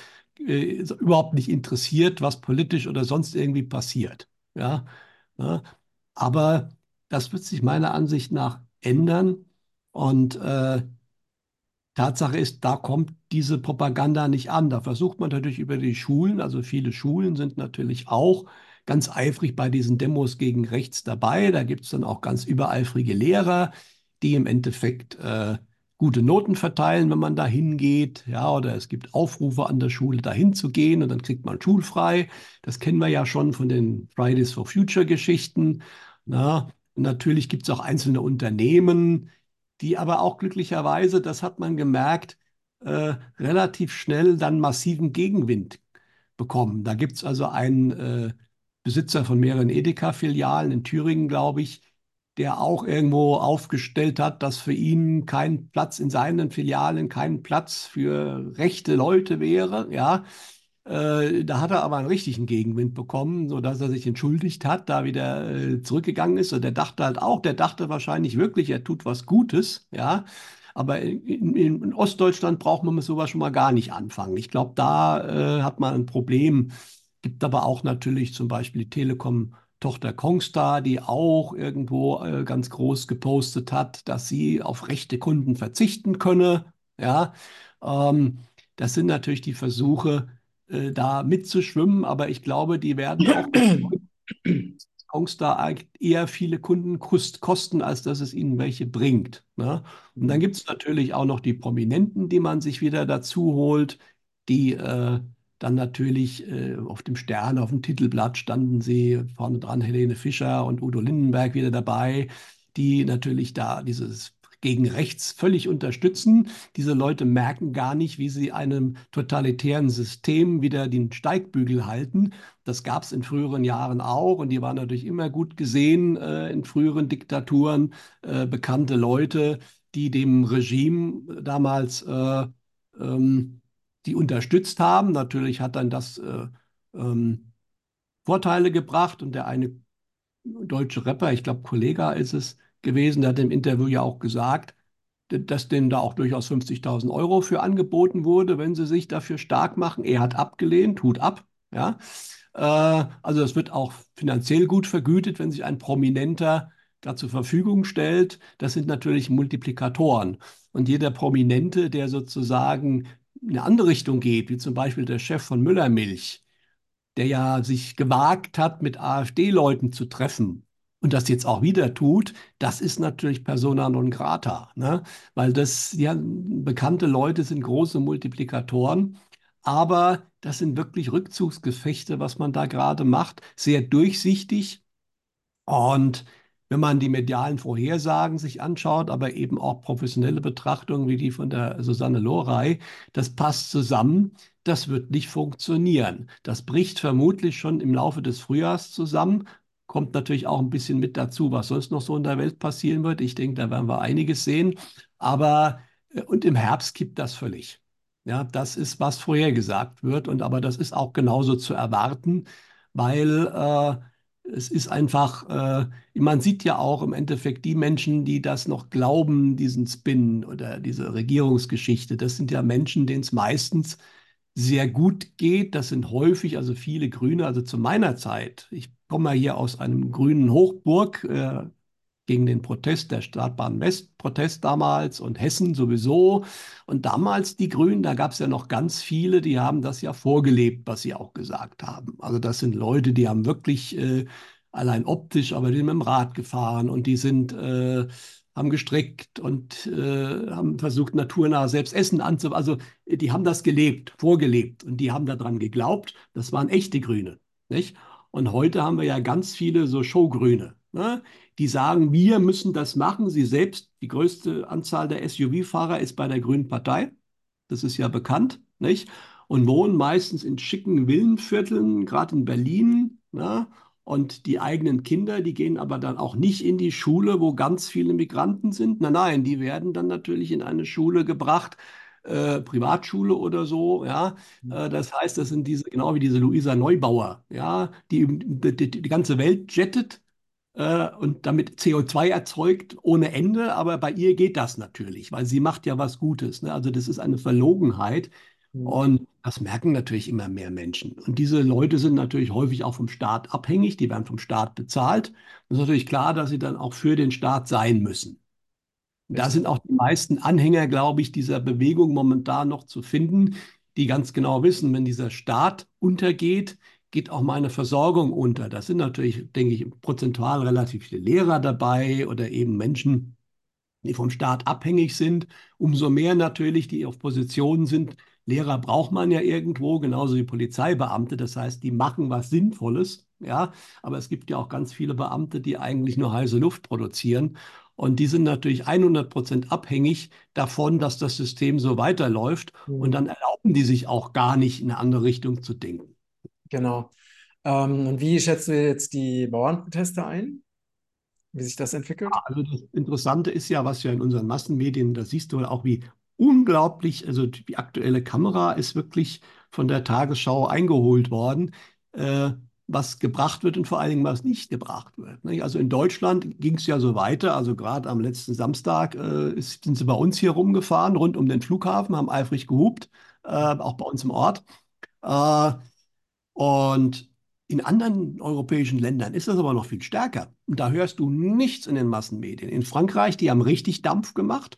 äh, überhaupt nicht interessiert, was politisch oder sonst irgendwie passiert. Ja? ja? Aber das wird sich meiner Ansicht nach ändern. Und äh, Tatsache ist, da kommt diese Propaganda nicht an. Da versucht man natürlich über die Schulen, also viele Schulen sind natürlich auch ganz eifrig bei diesen Demos gegen rechts dabei. Da gibt es dann auch ganz übereifrige Lehrer, die im Endeffekt äh, gute Noten verteilen, wenn man da hingeht. Ja, oder es gibt Aufrufe an der Schule, da hinzugehen und dann kriegt man schulfrei. Das kennen wir ja schon von den Fridays for Future Geschichten. Na, natürlich gibt es auch einzelne Unternehmen, die aber auch glücklicherweise, das hat man gemerkt, äh, relativ schnell dann massiven Gegenwind bekommen. Da gibt es also einen äh, Besitzer von mehreren Edeka-Filialen in Thüringen, glaube ich, der auch irgendwo aufgestellt hat, dass für ihn kein Platz in seinen Filialen, kein Platz für rechte Leute wäre. Ja, äh, da hat er aber einen richtigen Gegenwind bekommen, sodass er sich entschuldigt hat, da wieder äh, zurückgegangen ist. Und der dachte halt auch, der dachte wahrscheinlich wirklich, er tut was Gutes. Ja, aber in, in, in Ostdeutschland braucht man mit sowas schon mal gar nicht anfangen. Ich glaube, da äh, hat man ein Problem. Gibt aber auch natürlich zum Beispiel die Telekom Tochter Kongstar, die auch irgendwo äh, ganz groß gepostet hat, dass sie auf rechte Kunden verzichten könne. Ja, ähm, das sind natürlich die Versuche, äh, da mitzuschwimmen, aber ich glaube, die werden auch [clears throat] Kongstar eher viele Kunden kosten, als dass es ihnen welche bringt. Ne? Und dann gibt es natürlich auch noch die Prominenten, die man sich wieder dazu holt, die äh, dann natürlich äh, auf dem Stern, auf dem Titelblatt standen sie vorne dran, Helene Fischer und Udo Lindenberg wieder dabei, die natürlich da dieses gegen rechts völlig unterstützen. Diese Leute merken gar nicht, wie sie einem totalitären System wieder den Steigbügel halten. Das gab es in früheren Jahren auch und die waren natürlich immer gut gesehen äh, in früheren Diktaturen, äh, bekannte Leute, die dem Regime damals äh, ähm, die unterstützt haben. Natürlich hat dann das äh, ähm, Vorteile gebracht und der eine deutsche Rapper, ich glaube Kollega ist es gewesen, der hat im Interview ja auch gesagt, dass denen da auch durchaus 50.000 Euro für angeboten wurde, wenn sie sich dafür stark machen. Er hat abgelehnt, Hut ab. Ja? Äh, also es wird auch finanziell gut vergütet, wenn sich ein Prominenter da zur Verfügung stellt. Das sind natürlich Multiplikatoren. Und jeder Prominente, der sozusagen eine andere Richtung geht, wie zum Beispiel der Chef von Müllermilch, der ja sich gewagt hat, mit AfD-Leuten zu treffen und das jetzt auch wieder tut, das ist natürlich persona non grata, ne? weil das ja bekannte Leute sind große Multiplikatoren, aber das sind wirklich Rückzugsgefechte, was man da gerade macht, sehr durchsichtig und wenn man die medialen Vorhersagen sich anschaut, aber eben auch professionelle Betrachtungen wie die von der Susanne Lorey, das passt zusammen. Das wird nicht funktionieren. Das bricht vermutlich schon im Laufe des Frühjahrs zusammen. Kommt natürlich auch ein bisschen mit dazu, was sonst noch so in der Welt passieren wird. Ich denke, da werden wir einiges sehen. Aber, äh, und im Herbst kippt das völlig. Ja, das ist, was vorhergesagt wird. Und aber das ist auch genauso zu erwarten, weil äh, es ist einfach, äh, man sieht ja auch im Endeffekt die Menschen, die das noch glauben, diesen Spin oder diese Regierungsgeschichte, das sind ja Menschen, denen es meistens sehr gut geht. Das sind häufig, also viele Grüne, also zu meiner Zeit. Ich komme ja hier aus einem grünen Hochburg, äh, gegen den Protest der Stadtbahn West, Protest damals und Hessen sowieso. Und damals die Grünen, da gab es ja noch ganz viele, die haben das ja vorgelebt, was sie auch gesagt haben. Also das sind Leute, die haben wirklich äh, allein optisch, aber die sind mit dem Rad gefahren und die sind äh, haben gestrickt und äh, haben versucht, naturnah selbst Essen anzubauen. Also die haben das gelebt, vorgelebt und die haben daran geglaubt. Das waren echte Grüne. Nicht? Und heute haben wir ja ganz viele so Showgrüne. Ne? die sagen, wir müssen das machen. Sie selbst, die größte Anzahl der SUV-Fahrer ist bei der Grünen Partei. Das ist ja bekannt, nicht? Und wohnen meistens in schicken Villenvierteln, gerade in Berlin. Ne? Und die eigenen Kinder, die gehen aber dann auch nicht in die Schule, wo ganz viele Migranten sind. Nein, nein, die werden dann natürlich in eine Schule gebracht, äh, Privatschule oder so, ja. Mhm. Äh, das heißt, das sind diese, genau wie diese Luisa Neubauer, ja, die die, die, die ganze Welt jettet äh, und damit CO2 erzeugt ohne Ende, aber bei ihr geht das natürlich, weil sie macht ja was Gutes. Ne? Also das ist eine Verlogenheit mhm. und das merken natürlich immer mehr Menschen. Und diese Leute sind natürlich häufig auch vom Staat abhängig, die werden vom Staat bezahlt. Es ist natürlich klar, dass sie dann auch für den Staat sein müssen. Da sind auch die meisten Anhänger, glaube ich, dieser Bewegung momentan noch zu finden, die ganz genau wissen, wenn dieser Staat untergeht, geht auch meine Versorgung unter. Das sind natürlich, denke ich, prozentual relativ viele Lehrer dabei oder eben Menschen, die vom Staat abhängig sind. Umso mehr natürlich, die auf Positionen sind. Lehrer braucht man ja irgendwo, genauso wie Polizeibeamte. Das heißt, die machen was Sinnvolles. Ja, aber es gibt ja auch ganz viele Beamte, die eigentlich nur heiße Luft produzieren. Und die sind natürlich 100 Prozent abhängig davon, dass das System so weiterläuft. Mhm. Und dann erlauben die sich auch gar nicht in eine andere Richtung zu denken. Genau. Ähm, und wie schätzt du jetzt die Bauernproteste ein? Wie sich das entwickelt? Also das Interessante ist ja, was ja in unseren Massenmedien, da siehst du auch, wie unglaublich, also die aktuelle Kamera ist wirklich von der Tagesschau eingeholt worden, äh, was gebracht wird und vor allen Dingen, was nicht gebracht wird. Nicht? Also in Deutschland ging es ja so weiter, also gerade am letzten Samstag äh, sind sie bei uns hier rumgefahren, rund um den Flughafen, haben eifrig gehupt, äh, auch bei uns im Ort. Und in anderen europäischen Ländern ist das aber noch viel stärker. Und da hörst du nichts in den Massenmedien. In Frankreich, die haben richtig Dampf gemacht.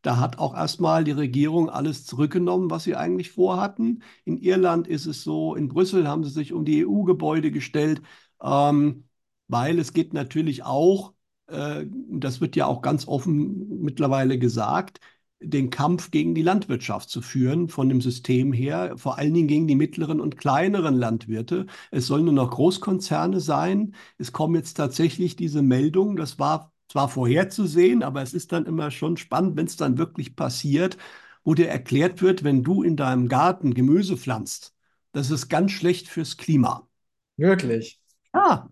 Da hat auch erstmal die Regierung alles zurückgenommen, was sie eigentlich vorhatten. In Irland ist es so, in Brüssel haben sie sich um die EU-Gebäude gestellt, ähm, weil es geht natürlich auch, äh, das wird ja auch ganz offen mittlerweile gesagt, den Kampf gegen die Landwirtschaft zu führen, von dem System her, vor allen Dingen gegen die mittleren und kleineren Landwirte. Es sollen nur noch Großkonzerne sein. Es kommen jetzt tatsächlich diese Meldungen, das war zwar vorherzusehen, aber es ist dann immer schon spannend, wenn es dann wirklich passiert, wo dir erklärt wird, wenn du in deinem Garten Gemüse pflanzt, das ist ganz schlecht fürs Klima. Wirklich? Ja,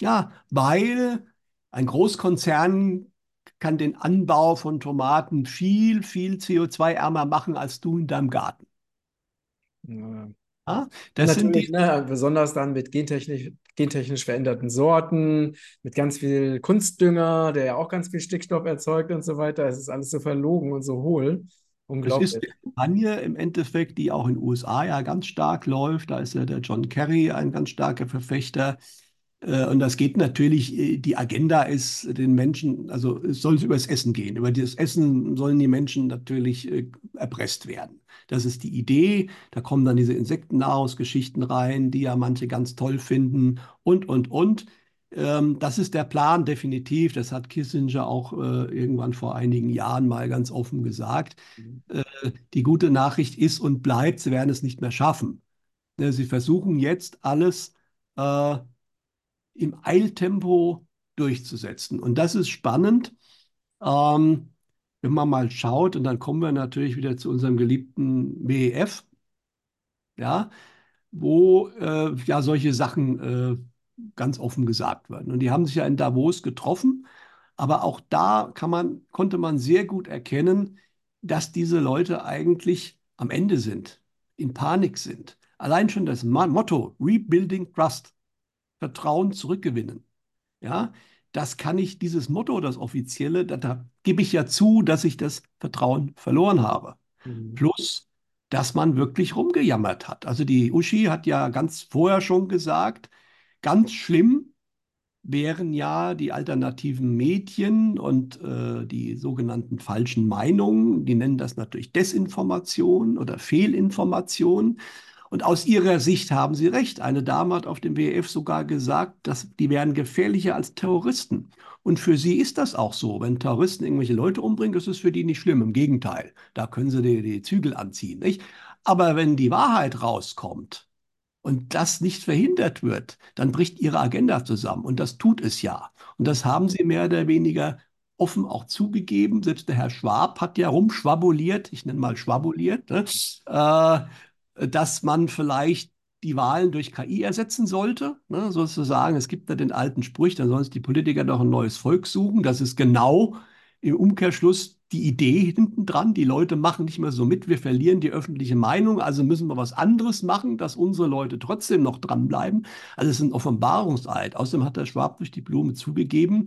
ja, weil ein Großkonzern kann den Anbau von Tomaten viel, viel CO2-ärmer machen als du in deinem Garten. Ja. Ja, das sind natürlich, die, ne, besonders dann mit gentechnisch, gentechnisch veränderten Sorten, mit ganz viel Kunstdünger, der ja auch ganz viel Stickstoff erzeugt und so weiter. Es ist alles so verlogen und so hohl. das ist Unglaublich. die Kampagne im Endeffekt, die auch in den USA ja ganz stark läuft. Da ist ja der John Kerry ein ganz starker Verfechter. Äh, Und das geht natürlich, äh, die Agenda ist den Menschen, also es soll über das Essen gehen. Über das Essen sollen die Menschen natürlich äh, erpresst werden. Das ist die Idee. Da kommen dann diese Insektennahrungsgeschichten rein, die ja manche ganz toll finden und, und, und. Ähm, Das ist der Plan definitiv. Das hat Kissinger auch äh, irgendwann vor einigen Jahren mal ganz offen gesagt. Äh, Die gute Nachricht ist und bleibt, sie werden es nicht mehr schaffen. Ne, Sie versuchen jetzt alles äh, im Eiltempo durchzusetzen. Und das ist spannend, ähm, wenn man mal schaut, und dann kommen wir natürlich wieder zu unserem geliebten WEF, ja, wo äh, ja solche Sachen äh, ganz offen gesagt werden. Und die haben sich ja in Davos getroffen, aber auch da man, konnte man sehr gut erkennen, dass diese Leute eigentlich am Ende sind, in Panik sind. Allein schon das Motto Rebuilding Trust, Vertrauen zurückgewinnen. Ja, das kann ich, dieses Motto, das offizielle, da, da gebe ich ja zu, dass ich das Vertrauen verloren habe. Mhm. Plus, dass man wirklich rumgejammert hat. Also die Uschi hat ja ganz vorher schon gesagt, ganz schlimm wären ja die alternativen Medien und äh, die sogenannten falschen Meinungen. Die nennen das natürlich Desinformation oder Fehlinformation. Und aus ihrer Sicht haben sie recht. Eine Dame hat auf dem WEF sogar gesagt, dass die wären gefährlicher als Terroristen. Und für sie ist das auch so. Wenn Terroristen irgendwelche Leute umbringen, ist für die nicht schlimm. Im Gegenteil, da können sie die, die Zügel anziehen. Nicht? Aber wenn die Wahrheit rauskommt, und das nicht verhindert wird, dann bricht ihre Agenda zusammen. Und das tut es ja. Und das haben sie mehr oder weniger offen auch zugegeben. Selbst der Herr Schwab hat ja rumschwabuliert, ich nenne mal schwabuliert, ne? äh, dass man vielleicht die Wahlen durch KI ersetzen sollte. Ne? Sozusagen, es gibt da den alten Spruch, dann sollen sich die Politiker doch ein neues Volk suchen. Das ist genau im Umkehrschluss die Idee hinten dran. Die Leute machen nicht mehr so mit, wir verlieren die öffentliche Meinung, also müssen wir was anderes machen, dass unsere Leute trotzdem noch dranbleiben. Also es ist ein Offenbarungseid. Außerdem hat der Schwab durch die Blume zugegeben,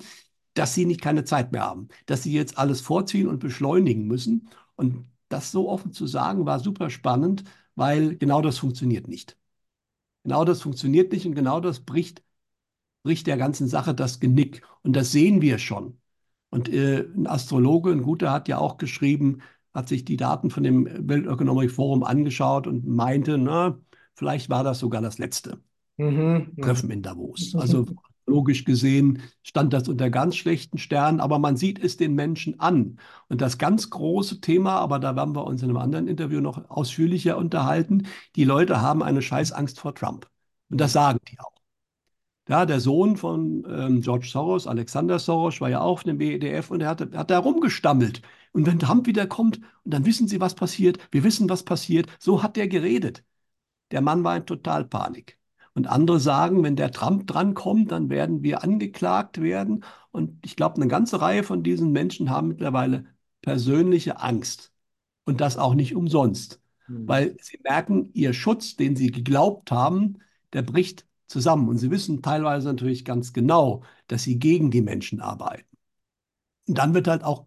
dass sie nicht keine Zeit mehr haben, dass sie jetzt alles vorziehen und beschleunigen müssen. Und das so offen zu sagen, war super spannend, weil genau das funktioniert nicht. Genau das funktioniert nicht und genau das bricht, bricht der ganzen Sache das Genick. Und das sehen wir schon. Und äh, ein Astrologe, ein guter, hat ja auch geschrieben, hat sich die Daten von dem Weltökonomik Forum angeschaut und meinte, na, vielleicht war das sogar das letzte Mhm. Treffen in Davos. Also logisch gesehen stand das unter ganz schlechten Sternen, aber man sieht es den Menschen an. Und das ganz große Thema, aber da werden wir uns in einem anderen Interview noch ausführlicher unterhalten, die Leute haben eine Scheißangst vor Trump. Und das sagen die auch. Ja, der Sohn von ähm, George Soros, Alexander Soros, war ja auch auf dem WEDF und er hat, hat da rumgestammelt. Und wenn Trump wiederkommt, und dann wissen Sie, was passiert, wir wissen, was passiert, so hat der geredet. Der Mann war in Totalpanik. Und andere sagen, wenn der Trump drankommt, dann werden wir angeklagt werden. Und ich glaube, eine ganze Reihe von diesen Menschen haben mittlerweile persönliche Angst. Und das auch nicht umsonst. Mhm. Weil sie merken, ihr Schutz, den sie geglaubt haben, der bricht zusammen. Und sie wissen teilweise natürlich ganz genau, dass sie gegen die Menschen arbeiten. Und dann wird halt auch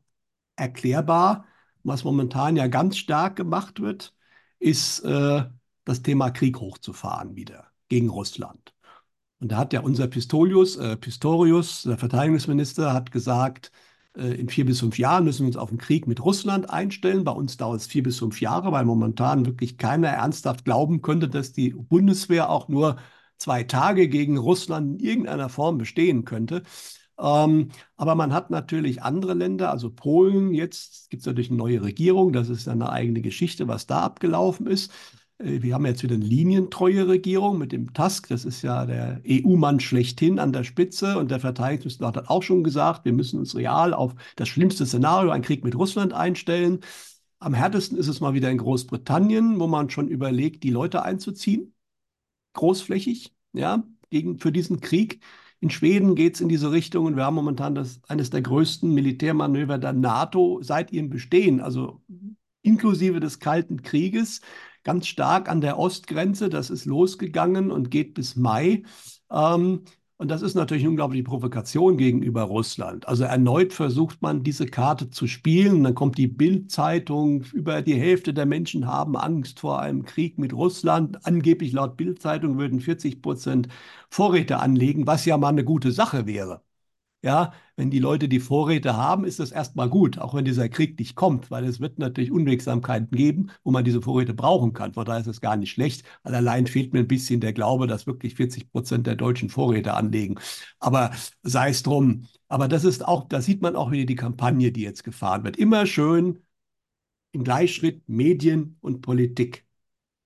erklärbar, was momentan ja ganz stark gemacht wird, ist äh, das Thema Krieg hochzufahren wieder gegen Russland. Und da hat ja unser Pistorius, äh, Pistorius, der Verteidigungsminister, hat gesagt, äh, in vier bis fünf Jahren müssen wir uns auf einen Krieg mit Russland einstellen. Bei uns dauert es vier bis fünf Jahre, weil momentan wirklich keiner ernsthaft glauben könnte, dass die Bundeswehr auch nur zwei Tage gegen Russland in irgendeiner Form bestehen könnte. Ähm, aber man hat natürlich andere Länder, also Polen, jetzt gibt es natürlich eine neue Regierung, das ist eine eigene Geschichte, was da abgelaufen ist. Äh, wir haben jetzt wieder eine linientreue Regierung mit dem Tusk, das ist ja der EU-Mann schlechthin an der Spitze und der Verteidigungsminister hat auch schon gesagt, wir müssen uns real auf das schlimmste Szenario, einen Krieg mit Russland einstellen. Am härtesten ist es mal wieder in Großbritannien, wo man schon überlegt, die Leute einzuziehen, großflächig, ja, gegen, für diesen Krieg. In Schweden geht es in diese Richtung und wir haben momentan das, eines der größten Militärmanöver der NATO seit ihrem Bestehen, also inklusive des Kalten Krieges. Ganz stark an der Ostgrenze. Das ist losgegangen und geht bis Mai. Ähm, und das ist natürlich eine unglaubliche Provokation gegenüber Russland. Also erneut versucht man, diese Karte zu spielen. Dann kommt die Bild-Zeitung. Über die Hälfte der Menschen haben Angst vor einem Krieg mit Russland. Angeblich laut Bild-Zeitung würden 40 Prozent Vorräte anlegen, was ja mal eine gute Sache wäre. Ja, wenn die Leute die Vorräte haben, ist das erstmal gut, auch wenn dieser Krieg nicht kommt, weil es wird natürlich Unwegsamkeiten geben, wo man diese Vorräte brauchen kann. Von daher ist es gar nicht schlecht. Weil allein fehlt mir ein bisschen der Glaube, dass wirklich 40 Prozent der Deutschen Vorräte anlegen. Aber sei es drum. Aber das ist auch, da sieht man auch wieder die Kampagne, die jetzt gefahren wird. Immer schön im Gleichschritt Medien und Politik.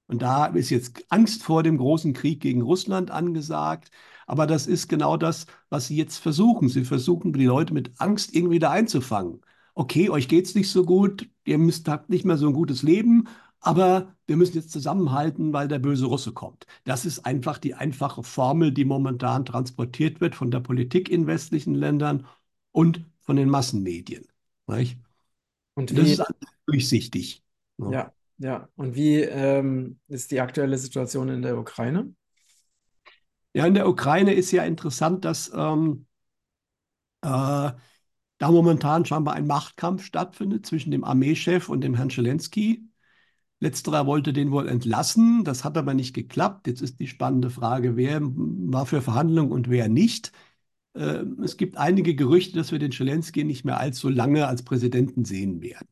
Und da ist jetzt Angst vor dem großen Krieg gegen Russland angesagt. Aber das ist genau das, was sie jetzt versuchen. Sie versuchen, die Leute mit Angst irgendwie da einzufangen. Okay, euch geht es nicht so gut, ihr müsst habt nicht mehr so ein gutes Leben, aber wir müssen jetzt zusammenhalten, weil der böse Russe kommt. Das ist einfach die einfache Formel, die momentan transportiert wird von der Politik in westlichen Ländern und von den Massenmedien. Nicht? Und wie, das ist durchsichtig. Ja, ja. ja. Und wie ähm, ist die aktuelle Situation in der Ukraine? Ja, in der Ukraine ist ja interessant, dass ähm, äh, da momentan scheinbar ein Machtkampf stattfindet zwischen dem Armeechef und dem Herrn Zelensky. Letzterer wollte den wohl entlassen, das hat aber nicht geklappt. Jetzt ist die spannende Frage, wer war für Verhandlungen und wer nicht. Äh, es gibt einige Gerüchte, dass wir den Zelensky nicht mehr allzu lange als Präsidenten sehen werden.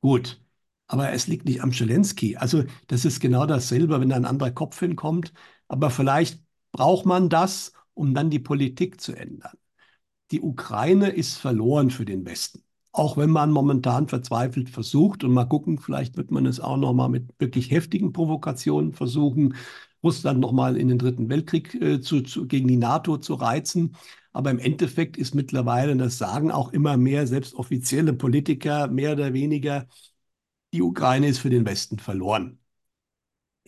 Gut, aber es liegt nicht am Zelensky. Also das ist genau dasselbe, wenn da ein anderer Kopf hinkommt. Aber vielleicht braucht man das, um dann die Politik zu ändern. Die Ukraine ist verloren für den Westen. Auch wenn man momentan verzweifelt versucht und mal gucken, vielleicht wird man es auch noch mal mit wirklich heftigen Provokationen versuchen, Russland noch mal in den Dritten Weltkrieg äh, zu, zu, gegen die NATO zu reizen. Aber im Endeffekt ist mittlerweile, das sagen auch immer mehr, selbst offizielle Politiker, mehr oder weniger, die Ukraine ist für den Westen verloren.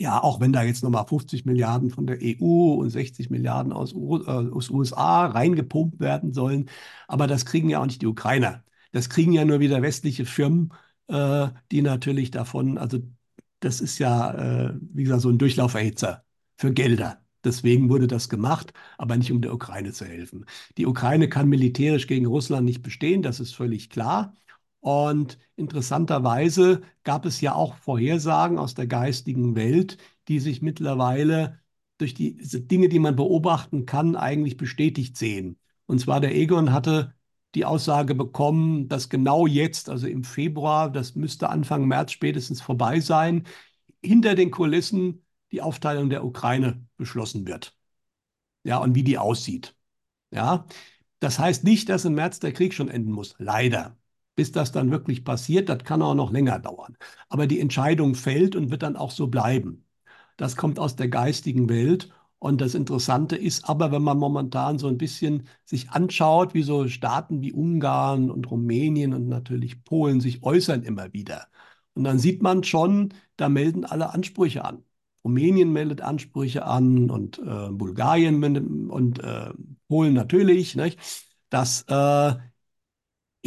Ja, auch wenn da jetzt nochmal 50 Milliarden von der EU und 60 Milliarden aus, U äh, aus USA reingepumpt werden sollen. Aber das kriegen ja auch nicht die Ukrainer. Das kriegen ja nur wieder westliche Firmen, äh, die natürlich davon, also das ist ja, äh, wie gesagt, so ein Durchlauferhitzer für Gelder. Deswegen wurde das gemacht, aber nicht um der Ukraine zu helfen. Die Ukraine kann militärisch gegen Russland nicht bestehen, das ist völlig klar. Und interessanterweise gab es ja auch Vorhersagen aus der geistigen Welt, die sich mittlerweile durch die Dinge, die man beobachten kann, eigentlich bestätigt sehen. Und zwar der Egon hatte die Aussage bekommen, dass genau jetzt, also im Februar, das müsste Anfang März spätestens vorbei sein, hinter den Kulissen die Aufteilung der Ukraine beschlossen wird. Ja, und wie die aussieht. Ja, das heißt nicht, dass im März der Krieg schon enden muss. Leider bis das dann wirklich passiert. Das kann auch noch länger dauern. Aber die Entscheidung fällt und wird dann auch so bleiben. Das kommt aus der geistigen Welt. Und das Interessante ist aber, wenn man momentan so ein bisschen sich anschaut, wie so Staaten wie Ungarn und Rumänien und natürlich Polen sich äußern immer wieder. Und dann sieht man schon, da melden alle Ansprüche an. Rumänien meldet Ansprüche an und äh, Bulgarien und äh, Polen natürlich, nicht? dass äh,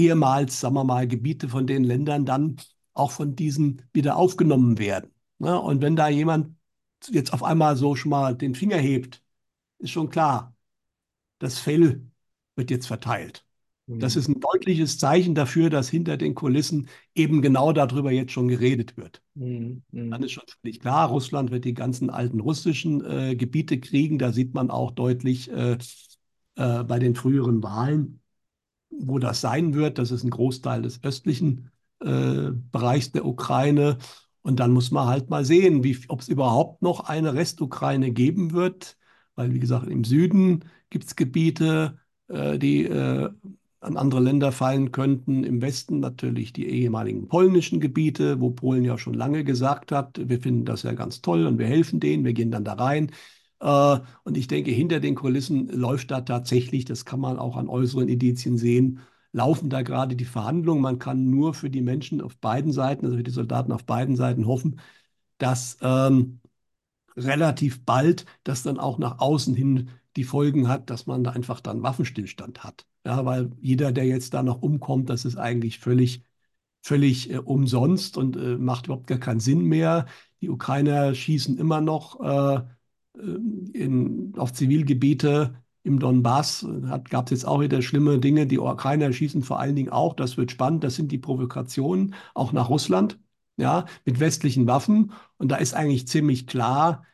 ehemals, sagen wir mal, Gebiete von den Ländern dann auch von diesen wieder aufgenommen werden. Ne? Und wenn da jemand jetzt auf einmal so schon mal den Finger hebt, ist schon klar, das Fell wird jetzt verteilt. Das mhm. ist ein deutliches Zeichen dafür, dass hinter den Kulissen eben genau darüber jetzt schon geredet wird. Mhm. mhm. Dann ist schon völlig klar, Russland wird die ganzen alten russischen äh, Gebiete kriegen. Da sieht man auch deutlich äh, äh, bei den früheren Wahlen, wo das sein wird. Das ist ein Großteil des östlichen äh, Bereichs der Ukraine. Und dann muss man halt mal sehen, ob es überhaupt noch eine Restukraine geben wird. Weil, wie gesagt, im Süden gibt es Gebiete, äh, die äh, an andere Länder fallen könnten. Im Westen natürlich die ehemaligen polnischen Gebiete, wo Polen ja schon lange gesagt hat, wir finden das ja ganz toll und wir helfen denen, wir gehen dann da rein. Äh, und ich denke, hinter den Kulissen läuft da tatsächlich, das kann man auch an äußeren Indizien sehen, laufen da gerade die Verhandlungen. Man kann nur für die Menschen auf beiden Seiten, also für die Soldaten auf beiden Seiten hoffen, dass ähm, relativ bald das dann auch nach außen hin die Folgen hat, dass man da einfach dann Waffenstillstand hat. Ja, weil jeder, der jetzt da noch umkommt, das ist eigentlich völlig völlig äh, umsonst und äh, macht überhaupt gar keinen Sinn mehr. Die Ukrainer schießen immer noch äh, in, auf Zivilgebiete im Donbass. Gab es jetzt auch wieder schlimme Dinge. Die Ukrainer schießen vor allen Dingen auch. Das wird spannend. Das sind die Provokationen auch nach Russland, ja, mit westlichen Waffen. Und da ist eigentlich ziemlich klar,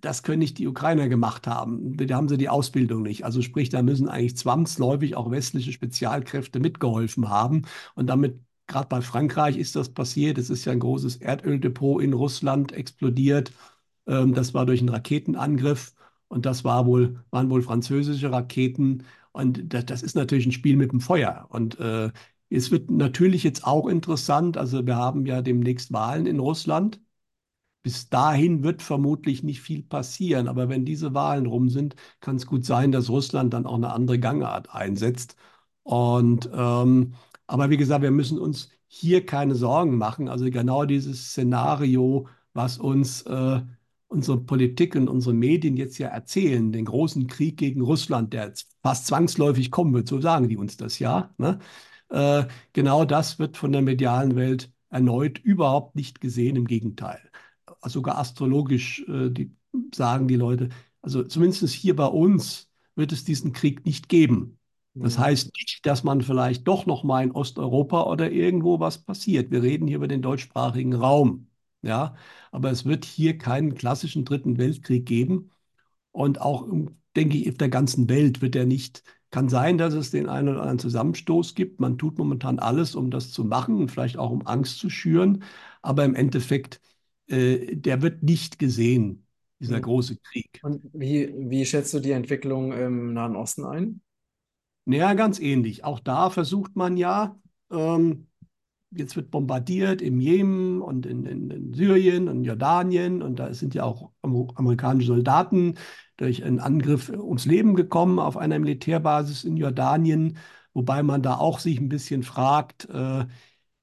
das können nicht die Ukrainer gemacht haben. Da haben sie die Ausbildung nicht. Also sprich, da müssen eigentlich zwangsläufig auch westliche Spezialkräfte mitgeholfen haben. Und damit, gerade bei Frankreich ist das passiert. Es ist ja ein großes Erdöldepot in Russland explodiert. Ähm, das war durch einen Raketenangriff. Und das war wohl, waren wohl französische Raketen. Und das, das ist natürlich ein Spiel mit dem Feuer. Und äh, es wird natürlich jetzt auch interessant. Also wir haben ja demnächst Wahlen in Russland. Bis dahin wird vermutlich nicht viel passieren, aber wenn diese Wahlen rum sind, kann es gut sein, dass Russland dann auch eine andere Gangart einsetzt. Und ähm, aber wie gesagt, wir müssen uns hier keine Sorgen machen. Also genau dieses Szenario, was uns äh, unsere Politik und unsere Medien jetzt ja erzählen, den großen Krieg gegen Russland, der fast zwangsläufig kommen wird, so sagen die uns das ja. Ne? Äh, genau das wird von der medialen Welt erneut überhaupt nicht gesehen, im Gegenteil sogar astrologisch, äh, die, sagen die Leute, also zumindest hier bei uns wird es diesen Krieg nicht geben. Das mhm. heißt nicht, dass man vielleicht doch noch mal in Osteuropa oder irgendwo was passiert. Wir reden hier über den deutschsprachigen Raum, ja, aber es wird hier keinen klassischen Dritten Weltkrieg geben und auch, denke ich, auf der ganzen Welt wird er nicht. Kann sein, dass es den einen oder anderen Zusammenstoß gibt. Man tut momentan alles, um das zu machen und vielleicht auch um Angst zu schüren, aber im Endeffekt äh, der wird nicht gesehen, dieser mhm. große Krieg. Und wie, wie schätzt du die Entwicklung im Nahen Osten ein? Naja, ganz ähnlich. Auch da versucht man ja, ähm, jetzt wird bombardiert im Jemen und in, in, in, Syrien und Jordanien und da sind ja auch amerikanische Soldaten durch einen Angriff ums Leben gekommen auf einer Militärbasis in Jordanien, wobei man da auch sich ein bisschen fragt, äh,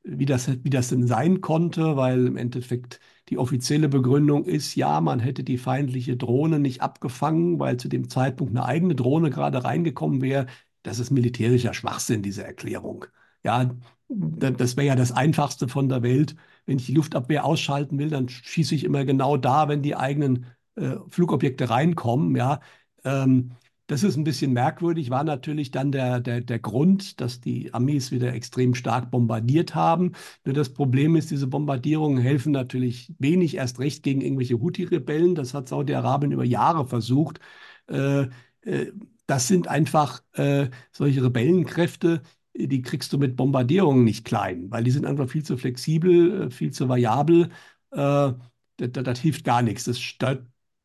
wie, das, wie das denn sein konnte, weil im Endeffekt die offizielle Begründung ist, ja, man hätte die feindliche Drohne nicht abgefangen, weil zu dem Zeitpunkt eine eigene Drohne gerade reingekommen wäre. Das ist militärischer Schwachsinn, diese Erklärung. Ja, das wäre ja das Einfachste von der Welt. Wenn ich die Luftabwehr ausschalten will, dann schieße ich immer genau da, wenn die eigenen äh, Flugobjekte reinkommen. Ja, ähm, das ist ein bisschen merkwürdig, war natürlich dann der, der, der Grund, dass die Armees wieder extrem stark bombardiert haben. Nur das Problem ist, diese Bombardierungen helfen natürlich wenig, erst recht gegen irgendwelche Houthi-Rebellen. Das hat Saudi-Arabien über Jahre versucht. Äh, äh, das sind einfach äh, solche Rebellenkräfte, die kriegst du mit Bombardierungen nicht klein, weil die sind einfach viel zu flexibel, äh, viel zu variabel. Äh, das, das, hilft gar nichts. Das,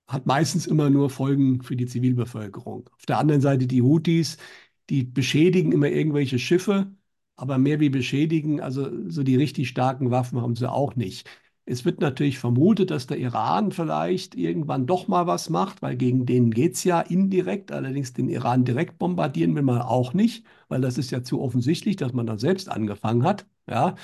hat meistens immer nur Folgen für die Zivilbevölkerung. Auf der anderen Seite die Houthis, die beschädigen immer irgendwelche Schiffe, aber mehr wie beschädigen, also so die richtig starken Waffen haben sie auch nicht. Es wird natürlich vermutet, dass der Iran vielleicht irgendwann doch mal was macht, weil gegen den geht es ja indirekt. Allerdings den Iran direkt bombardieren will man auch nicht, weil das ist ja zu offensichtlich, dass man dann selbst angefangen hat. Ja,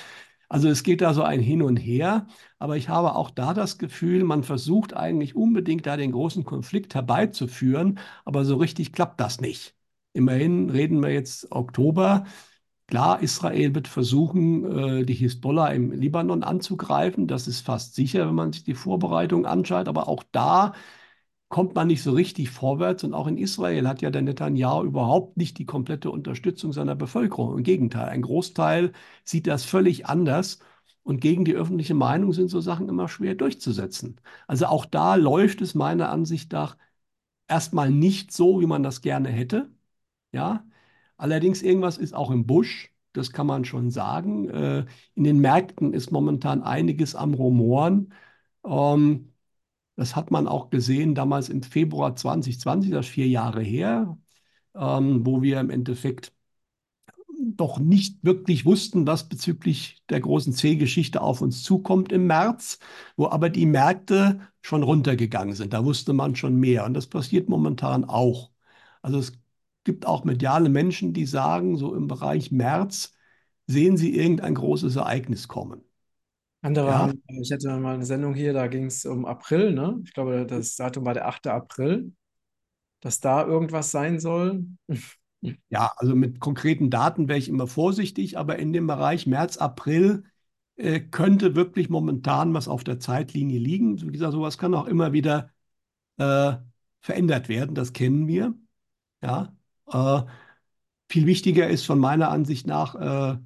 also es geht da so ein Hin und Her, aber ich habe auch da das Gefühl, man versucht eigentlich unbedingt da den großen Konflikt herbeizuführen, aber so richtig klappt das nicht. Immerhin reden wir jetzt Oktober. Klar, Israel wird versuchen, äh, die Hisbollah im Libanon anzugreifen. Das ist fast sicher, wenn man sich die Vorbereitung anschaut. Aber auch da kommt man nicht so richtig vorwärts. Und auch in Israel hat ja der Netanyahu überhaupt nicht die komplette Unterstützung seiner Bevölkerung. Im Gegenteil, ein Großteil sieht das völlig anders. Und gegen die öffentliche Meinung sind so Sachen immer schwer durchzusetzen. Also auch da läuft es meiner Ansicht nach erstmal nicht so, wie man das gerne hätte. Ja, allerdings irgendwas ist auch im Busch. Das kann man schon sagen. Äh, in den Märkten ist momentan einiges am Rumoren. Ähm, das hat man auch gesehen damals im Februar 2020, das ist vier Jahre her, ähm, wo wir im Endeffekt doch nicht wirklich wussten, was bezüglich der großen C-Geschichte auf uns zukommt im März, wo aber die Märkte schon runtergegangen sind. Da wusste man schon mehr. Und das passiert momentan auch. Also es gibt auch mediale Menschen, die sagen, so im Bereich März sehen sie irgendein großes Ereignis kommen. Andere ja. haben, ich hatte mal eine Sendung hier, da ging es um April, ne? Ich glaube, das Datum war der 8. April, dass da irgendwas sein soll. [laughs] Ja, also mit konkreten Daten wäre ich immer vorsichtig, aber in dem Bereich März, April äh, könnte wirklich momentan was auf der Zeitlinie liegen. Wie gesagt, sowas kann auch immer wieder äh, verändert werden, das kennen wir. Ja, äh, viel wichtiger ist von meiner Ansicht nach äh,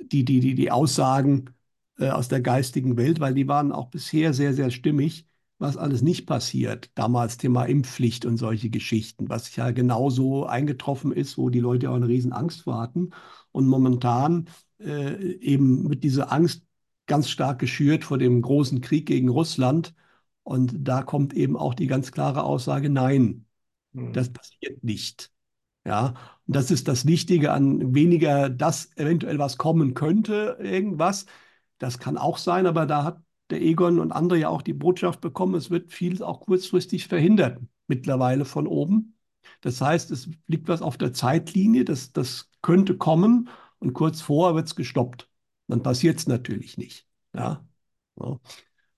die, die, die, die Aussagen äh, aus der geistigen Welt, weil die waren auch bisher sehr, sehr stimmig, was alles nicht passiert. Damals Thema Impfpflicht und solche Geschichten, was ja genauso eingetroffen ist, wo die Leute auch eine riesen Angst vor hatten. Und momentan äh, eben mit dieser Angst ganz stark geschürt vor dem großen Krieg gegen Russland. Und da kommt eben auch die ganz klare Aussage, nein, das Hm. passiert nicht. Ja, und das ist das Wichtige an weniger, dass eventuell was kommen könnte, irgendwas. Das kann auch sein, aber da hat der Egon und andere ja auch die Botschaft bekommen, es wird vieles auch kurzfristig verhindert, mittlerweile von oben. Das heißt, es liegt was auf der Zeitlinie, das, das könnte kommen und kurz vorher wird es gestoppt. Dann passiert es natürlich nicht. Ja. Ja.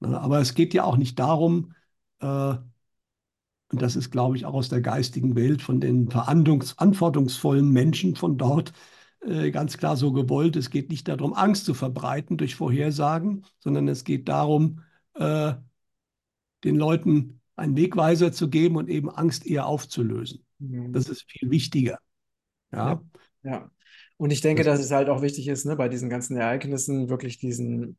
Aber es geht ja auch nicht darum, äh, und das ist, glaube ich, auch aus der geistigen Welt von den verantwortungsvollen Menschen von dort äh, ganz klar so gewollt. Es geht nicht darum, Angst zu verbreiten durch Vorhersagen, sondern es geht darum, äh, den Leuten einen Wegweiser zu geben und eben Angst eher aufzulösen. Hm. Das ist viel wichtiger. Ja, Ja, ja. Und ich denke, das, dass es halt auch wichtig ist, ne, bei diesen ganzen Ereignissen wirklich diesen,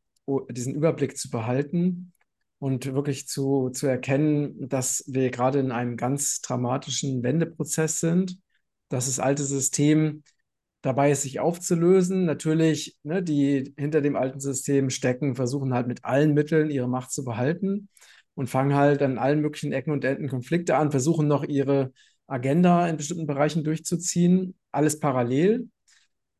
diesen Überblick zu behalten und wirklich zu, zu erkennen, dass wir gerade in einem ganz dramatischen Wendeprozess sind, dass das alte System dabei ist, sich aufzulösen. Natürlich, ne, die hinter dem alten System stecken, versuchen halt mit allen Mitteln ihre Macht zu behalten und fangen halt an allen möglichen Ecken und Enden Konflikte an, versuchen noch ihre Agenda in bestimmten Bereichen durchzuziehen, alles parallel.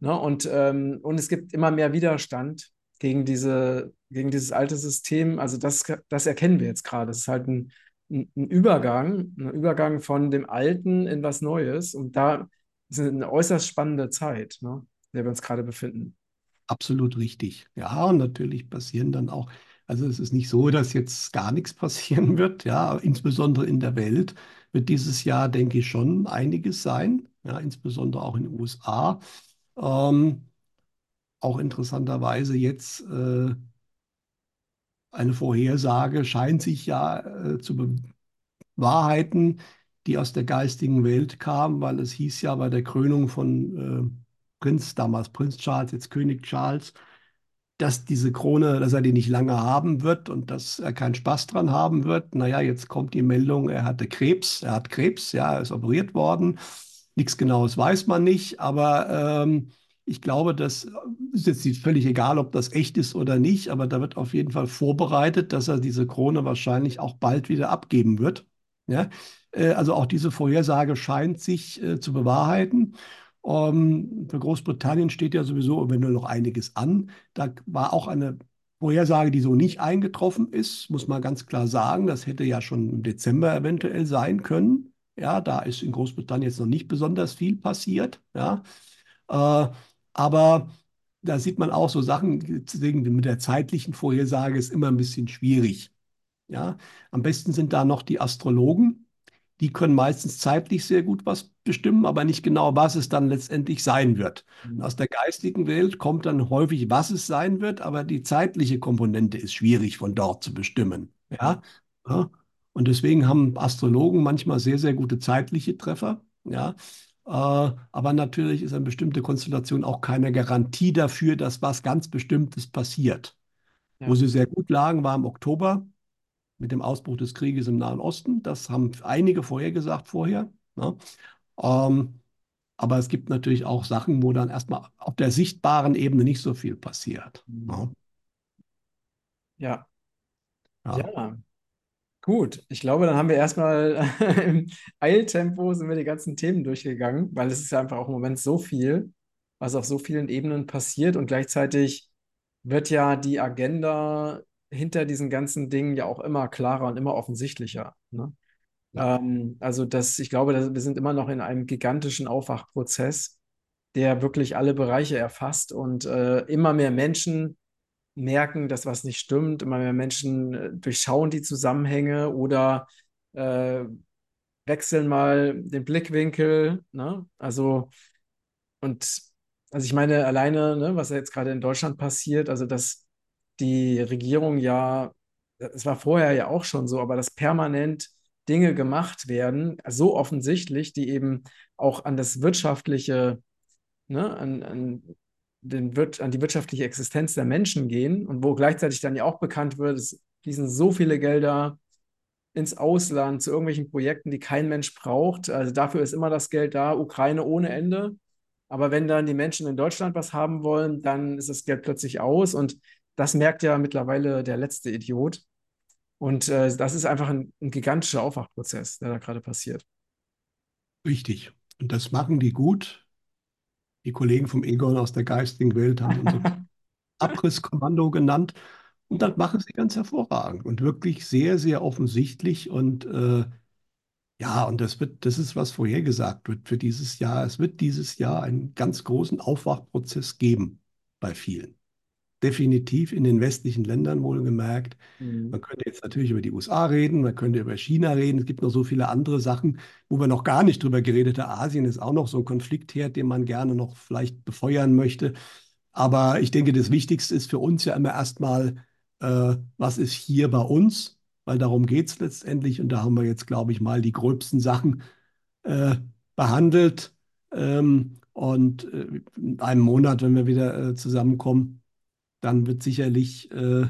Ne? Und, ähm, und es gibt immer mehr Widerstand gegen diese, gegen dieses alte System. Also das, das erkennen wir jetzt gerade. Es ist halt ein, ein, Übergang, ein Übergang von dem Alten in was Neues. Und da ist eine äußerst spannende Zeit, ne, in der wir uns gerade befinden. Absolut richtig. Ja, und natürlich passieren dann auch, also es ist nicht so, dass jetzt gar nichts passieren [laughs] wird, ja, insbesondere in der Welt wird dieses Jahr, denke ich, schon einiges sein, ja, insbesondere auch in den USA. Ähm, auch interessanterweise jetzt äh, eine Vorhersage scheint sich ja äh, zu bewahrheiten, die aus der geistigen Welt kam, weil es hieß ja bei der Krönung von äh, Prinz, damals Prinz Charles, jetzt König Charles, dass diese Krone, dass er die nicht lange haben wird und dass er keinen Spaß dran haben wird. Naja, jetzt kommt die Meldung, er hatte Krebs, er hat Krebs, ja, er ist operiert worden. Nichts Genaues weiß man nicht, aber ähm, ich glaube, das ist jetzt völlig egal, ob das echt ist oder nicht, aber da wird auf jeden Fall vorbereitet, dass er diese Krone wahrscheinlich auch bald wieder abgeben wird. Ja? Äh, also auch diese Vorhersage scheint sich äh, zu bewahrheiten. Ähm, für Großbritannien steht ja sowieso nur noch einiges an. Da war auch eine Vorhersage, die so nicht eingetroffen ist, muss man ganz klar sagen. Das hätte ja schon im Dezember eventuell sein können. Ja, da ist in Großbritannien jetzt noch nicht besonders viel passiert. Ja, äh, aber da sieht man auch so Sachen, deswegen mit der zeitlichen Vorhersage ist immer ein bisschen schwierig. Ja, am besten sind da noch die Astrologen. Die können meistens zeitlich sehr gut was bestimmen, aber nicht genau, was es dann letztendlich sein wird. Und aus der geistigen Welt kommt dann häufig, was es sein wird, aber die zeitliche Komponente ist schwierig von dort zu bestimmen. Ja. Und deswegen haben Astrologen manchmal sehr, sehr gute zeitliche Treffer. Ja, aber natürlich ist eine bestimmte Konstellation auch keine Garantie dafür, dass was ganz Bestimmtes passiert. Wo Ja, sie sehr gut lagen, war im Oktober mit dem Ausbruch des Krieges im Nahen Osten. Das haben einige vorhergesagt vorher. Ne? Ähm, aber es gibt natürlich auch Sachen, wo dann erstmal auf der sichtbaren Ebene nicht so viel passiert. Ne? ja, Ja, ja. Gut, ich glaube, dann haben wir erstmal [laughs] im Eiltempo sind wir die ganzen Themen durchgegangen, weil es ist ja einfach auch im Moment so viel, was auf so vielen Ebenen passiert und gleichzeitig wird ja die Agenda hinter diesen ganzen Dingen ja auch immer klarer und immer offensichtlicher. Ne? ja, Ähm, also das, ich glaube, dass wir sind immer noch in einem gigantischen Aufwachprozess, der wirklich alle Bereiche erfasst und äh, immer mehr Menschen merken, dass was nicht stimmt. Immer mehr Menschen äh, durchschauen die Zusammenhänge oder äh, wechseln mal den Blickwinkel, ne? Also, und also ich meine, alleine, ne, was jetzt gerade in Deutschland passiert, also dass die Regierung ja, es war vorher ja auch schon so, aber dass permanent Dinge gemacht werden, so offensichtlich, die eben auch an das wirtschaftliche, ne, an, an, den, an die wirtschaftliche Existenz der Menschen gehen und wo gleichzeitig dann ja auch bekannt wird, es fließen so viele Gelder ins Ausland zu irgendwelchen Projekten, die kein Mensch braucht. Also dafür ist immer das Geld da, Ukraine ohne Ende. Aber wenn dann die Menschen in Deutschland was haben wollen, dann ist das Geld plötzlich aus. Und das merkt ja mittlerweile der letzte Idiot. Und äh, das ist einfach ein, ein gigantischer Aufwachprozess, der da gerade passiert. Richtig. Und das machen die gut. Die Kollegen vom Egon aus der geistigen Welt haben unser [laughs] Abrisskommando genannt. Und das machen sie ganz hervorragend und wirklich sehr, sehr offensichtlich. Und äh, ja, und das wird, das ist, was vorhergesagt wird für dieses Jahr. Es wird dieses Jahr einen ganz großen Aufwachprozess geben bei vielen. Definitiv in den westlichen Ländern wohlgemerkt. Mhm. Man könnte jetzt natürlich über die USA reden, man könnte über China reden. Es gibt noch so viele andere Sachen, wo wir noch gar nicht drüber geredet haben. Asien ist auch noch so ein Konfliktherd, den man gerne noch vielleicht befeuern möchte. Aber ich denke, das Wichtigste ist für uns ja immer erstmal, äh, was ist hier bei uns? Weil darum geht es letztendlich. Und da haben wir jetzt, glaube ich, mal die gröbsten Sachen äh, behandelt. Ähm, und äh, in einem Monat, wenn wir wieder äh, zusammenkommen, dann wird sicherlich äh,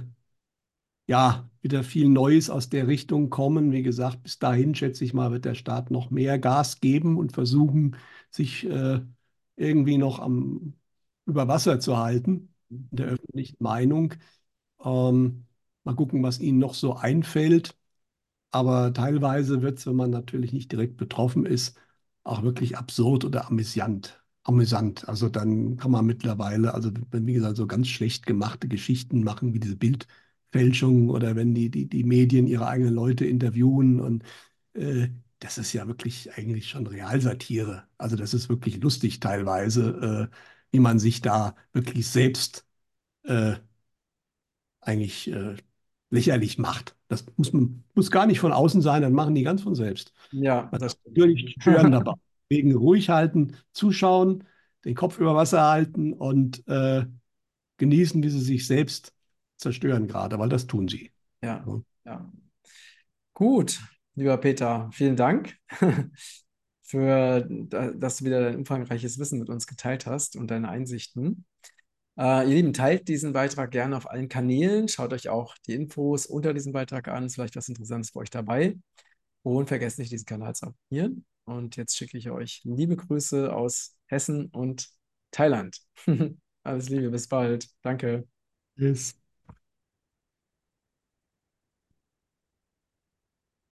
ja wieder viel Neues aus der Richtung kommen. Wie gesagt, bis dahin schätze ich mal, wird der Staat noch mehr Gas geben und versuchen, sich äh, irgendwie noch am, über Wasser zu halten in der öffentlichen Meinung. Ähm, mal gucken, was ihnen noch so einfällt. Aber teilweise wird es, wenn man natürlich nicht direkt betroffen ist, auch wirklich absurd oder amüsant. Amüsant. Also dann kann man mittlerweile, also wenn, wie gesagt, so ganz schlecht gemachte Geschichten machen, wie diese Bildfälschung oder wenn die, die, die Medien ihre eigenen Leute interviewen und äh, das ist ja wirklich eigentlich schon Realsatire. Also das ist wirklich lustig teilweise, äh, wie man sich da wirklich selbst äh, eigentlich äh, lächerlich macht. Das muss man muss gar nicht von außen sein, dann machen die ganz von selbst. Ja, das darf natürlich stören dabei. Deswegen ruhig halten, zuschauen, den Kopf über Wasser halten und äh, genießen, wie sie sich selbst zerstören gerade, weil das tun sie. Ja, Ja. ja. Gut, lieber Peter, vielen Dank [laughs] für, da- dass du wieder dein umfangreiches Wissen mit uns geteilt hast und deine Einsichten. Äh, ihr Lieben, teilt diesen Beitrag gerne auf allen Kanälen. Schaut euch auch die Infos unter diesem Beitrag an. Ist vielleicht was Interessantes für euch dabei. Und vergesst nicht, diesen Kanal zu abonnieren. Und jetzt schicke ich euch liebe Grüße aus Hessen und Thailand. [laughs] Alles Liebe, bis bald. Danke. Tschüss.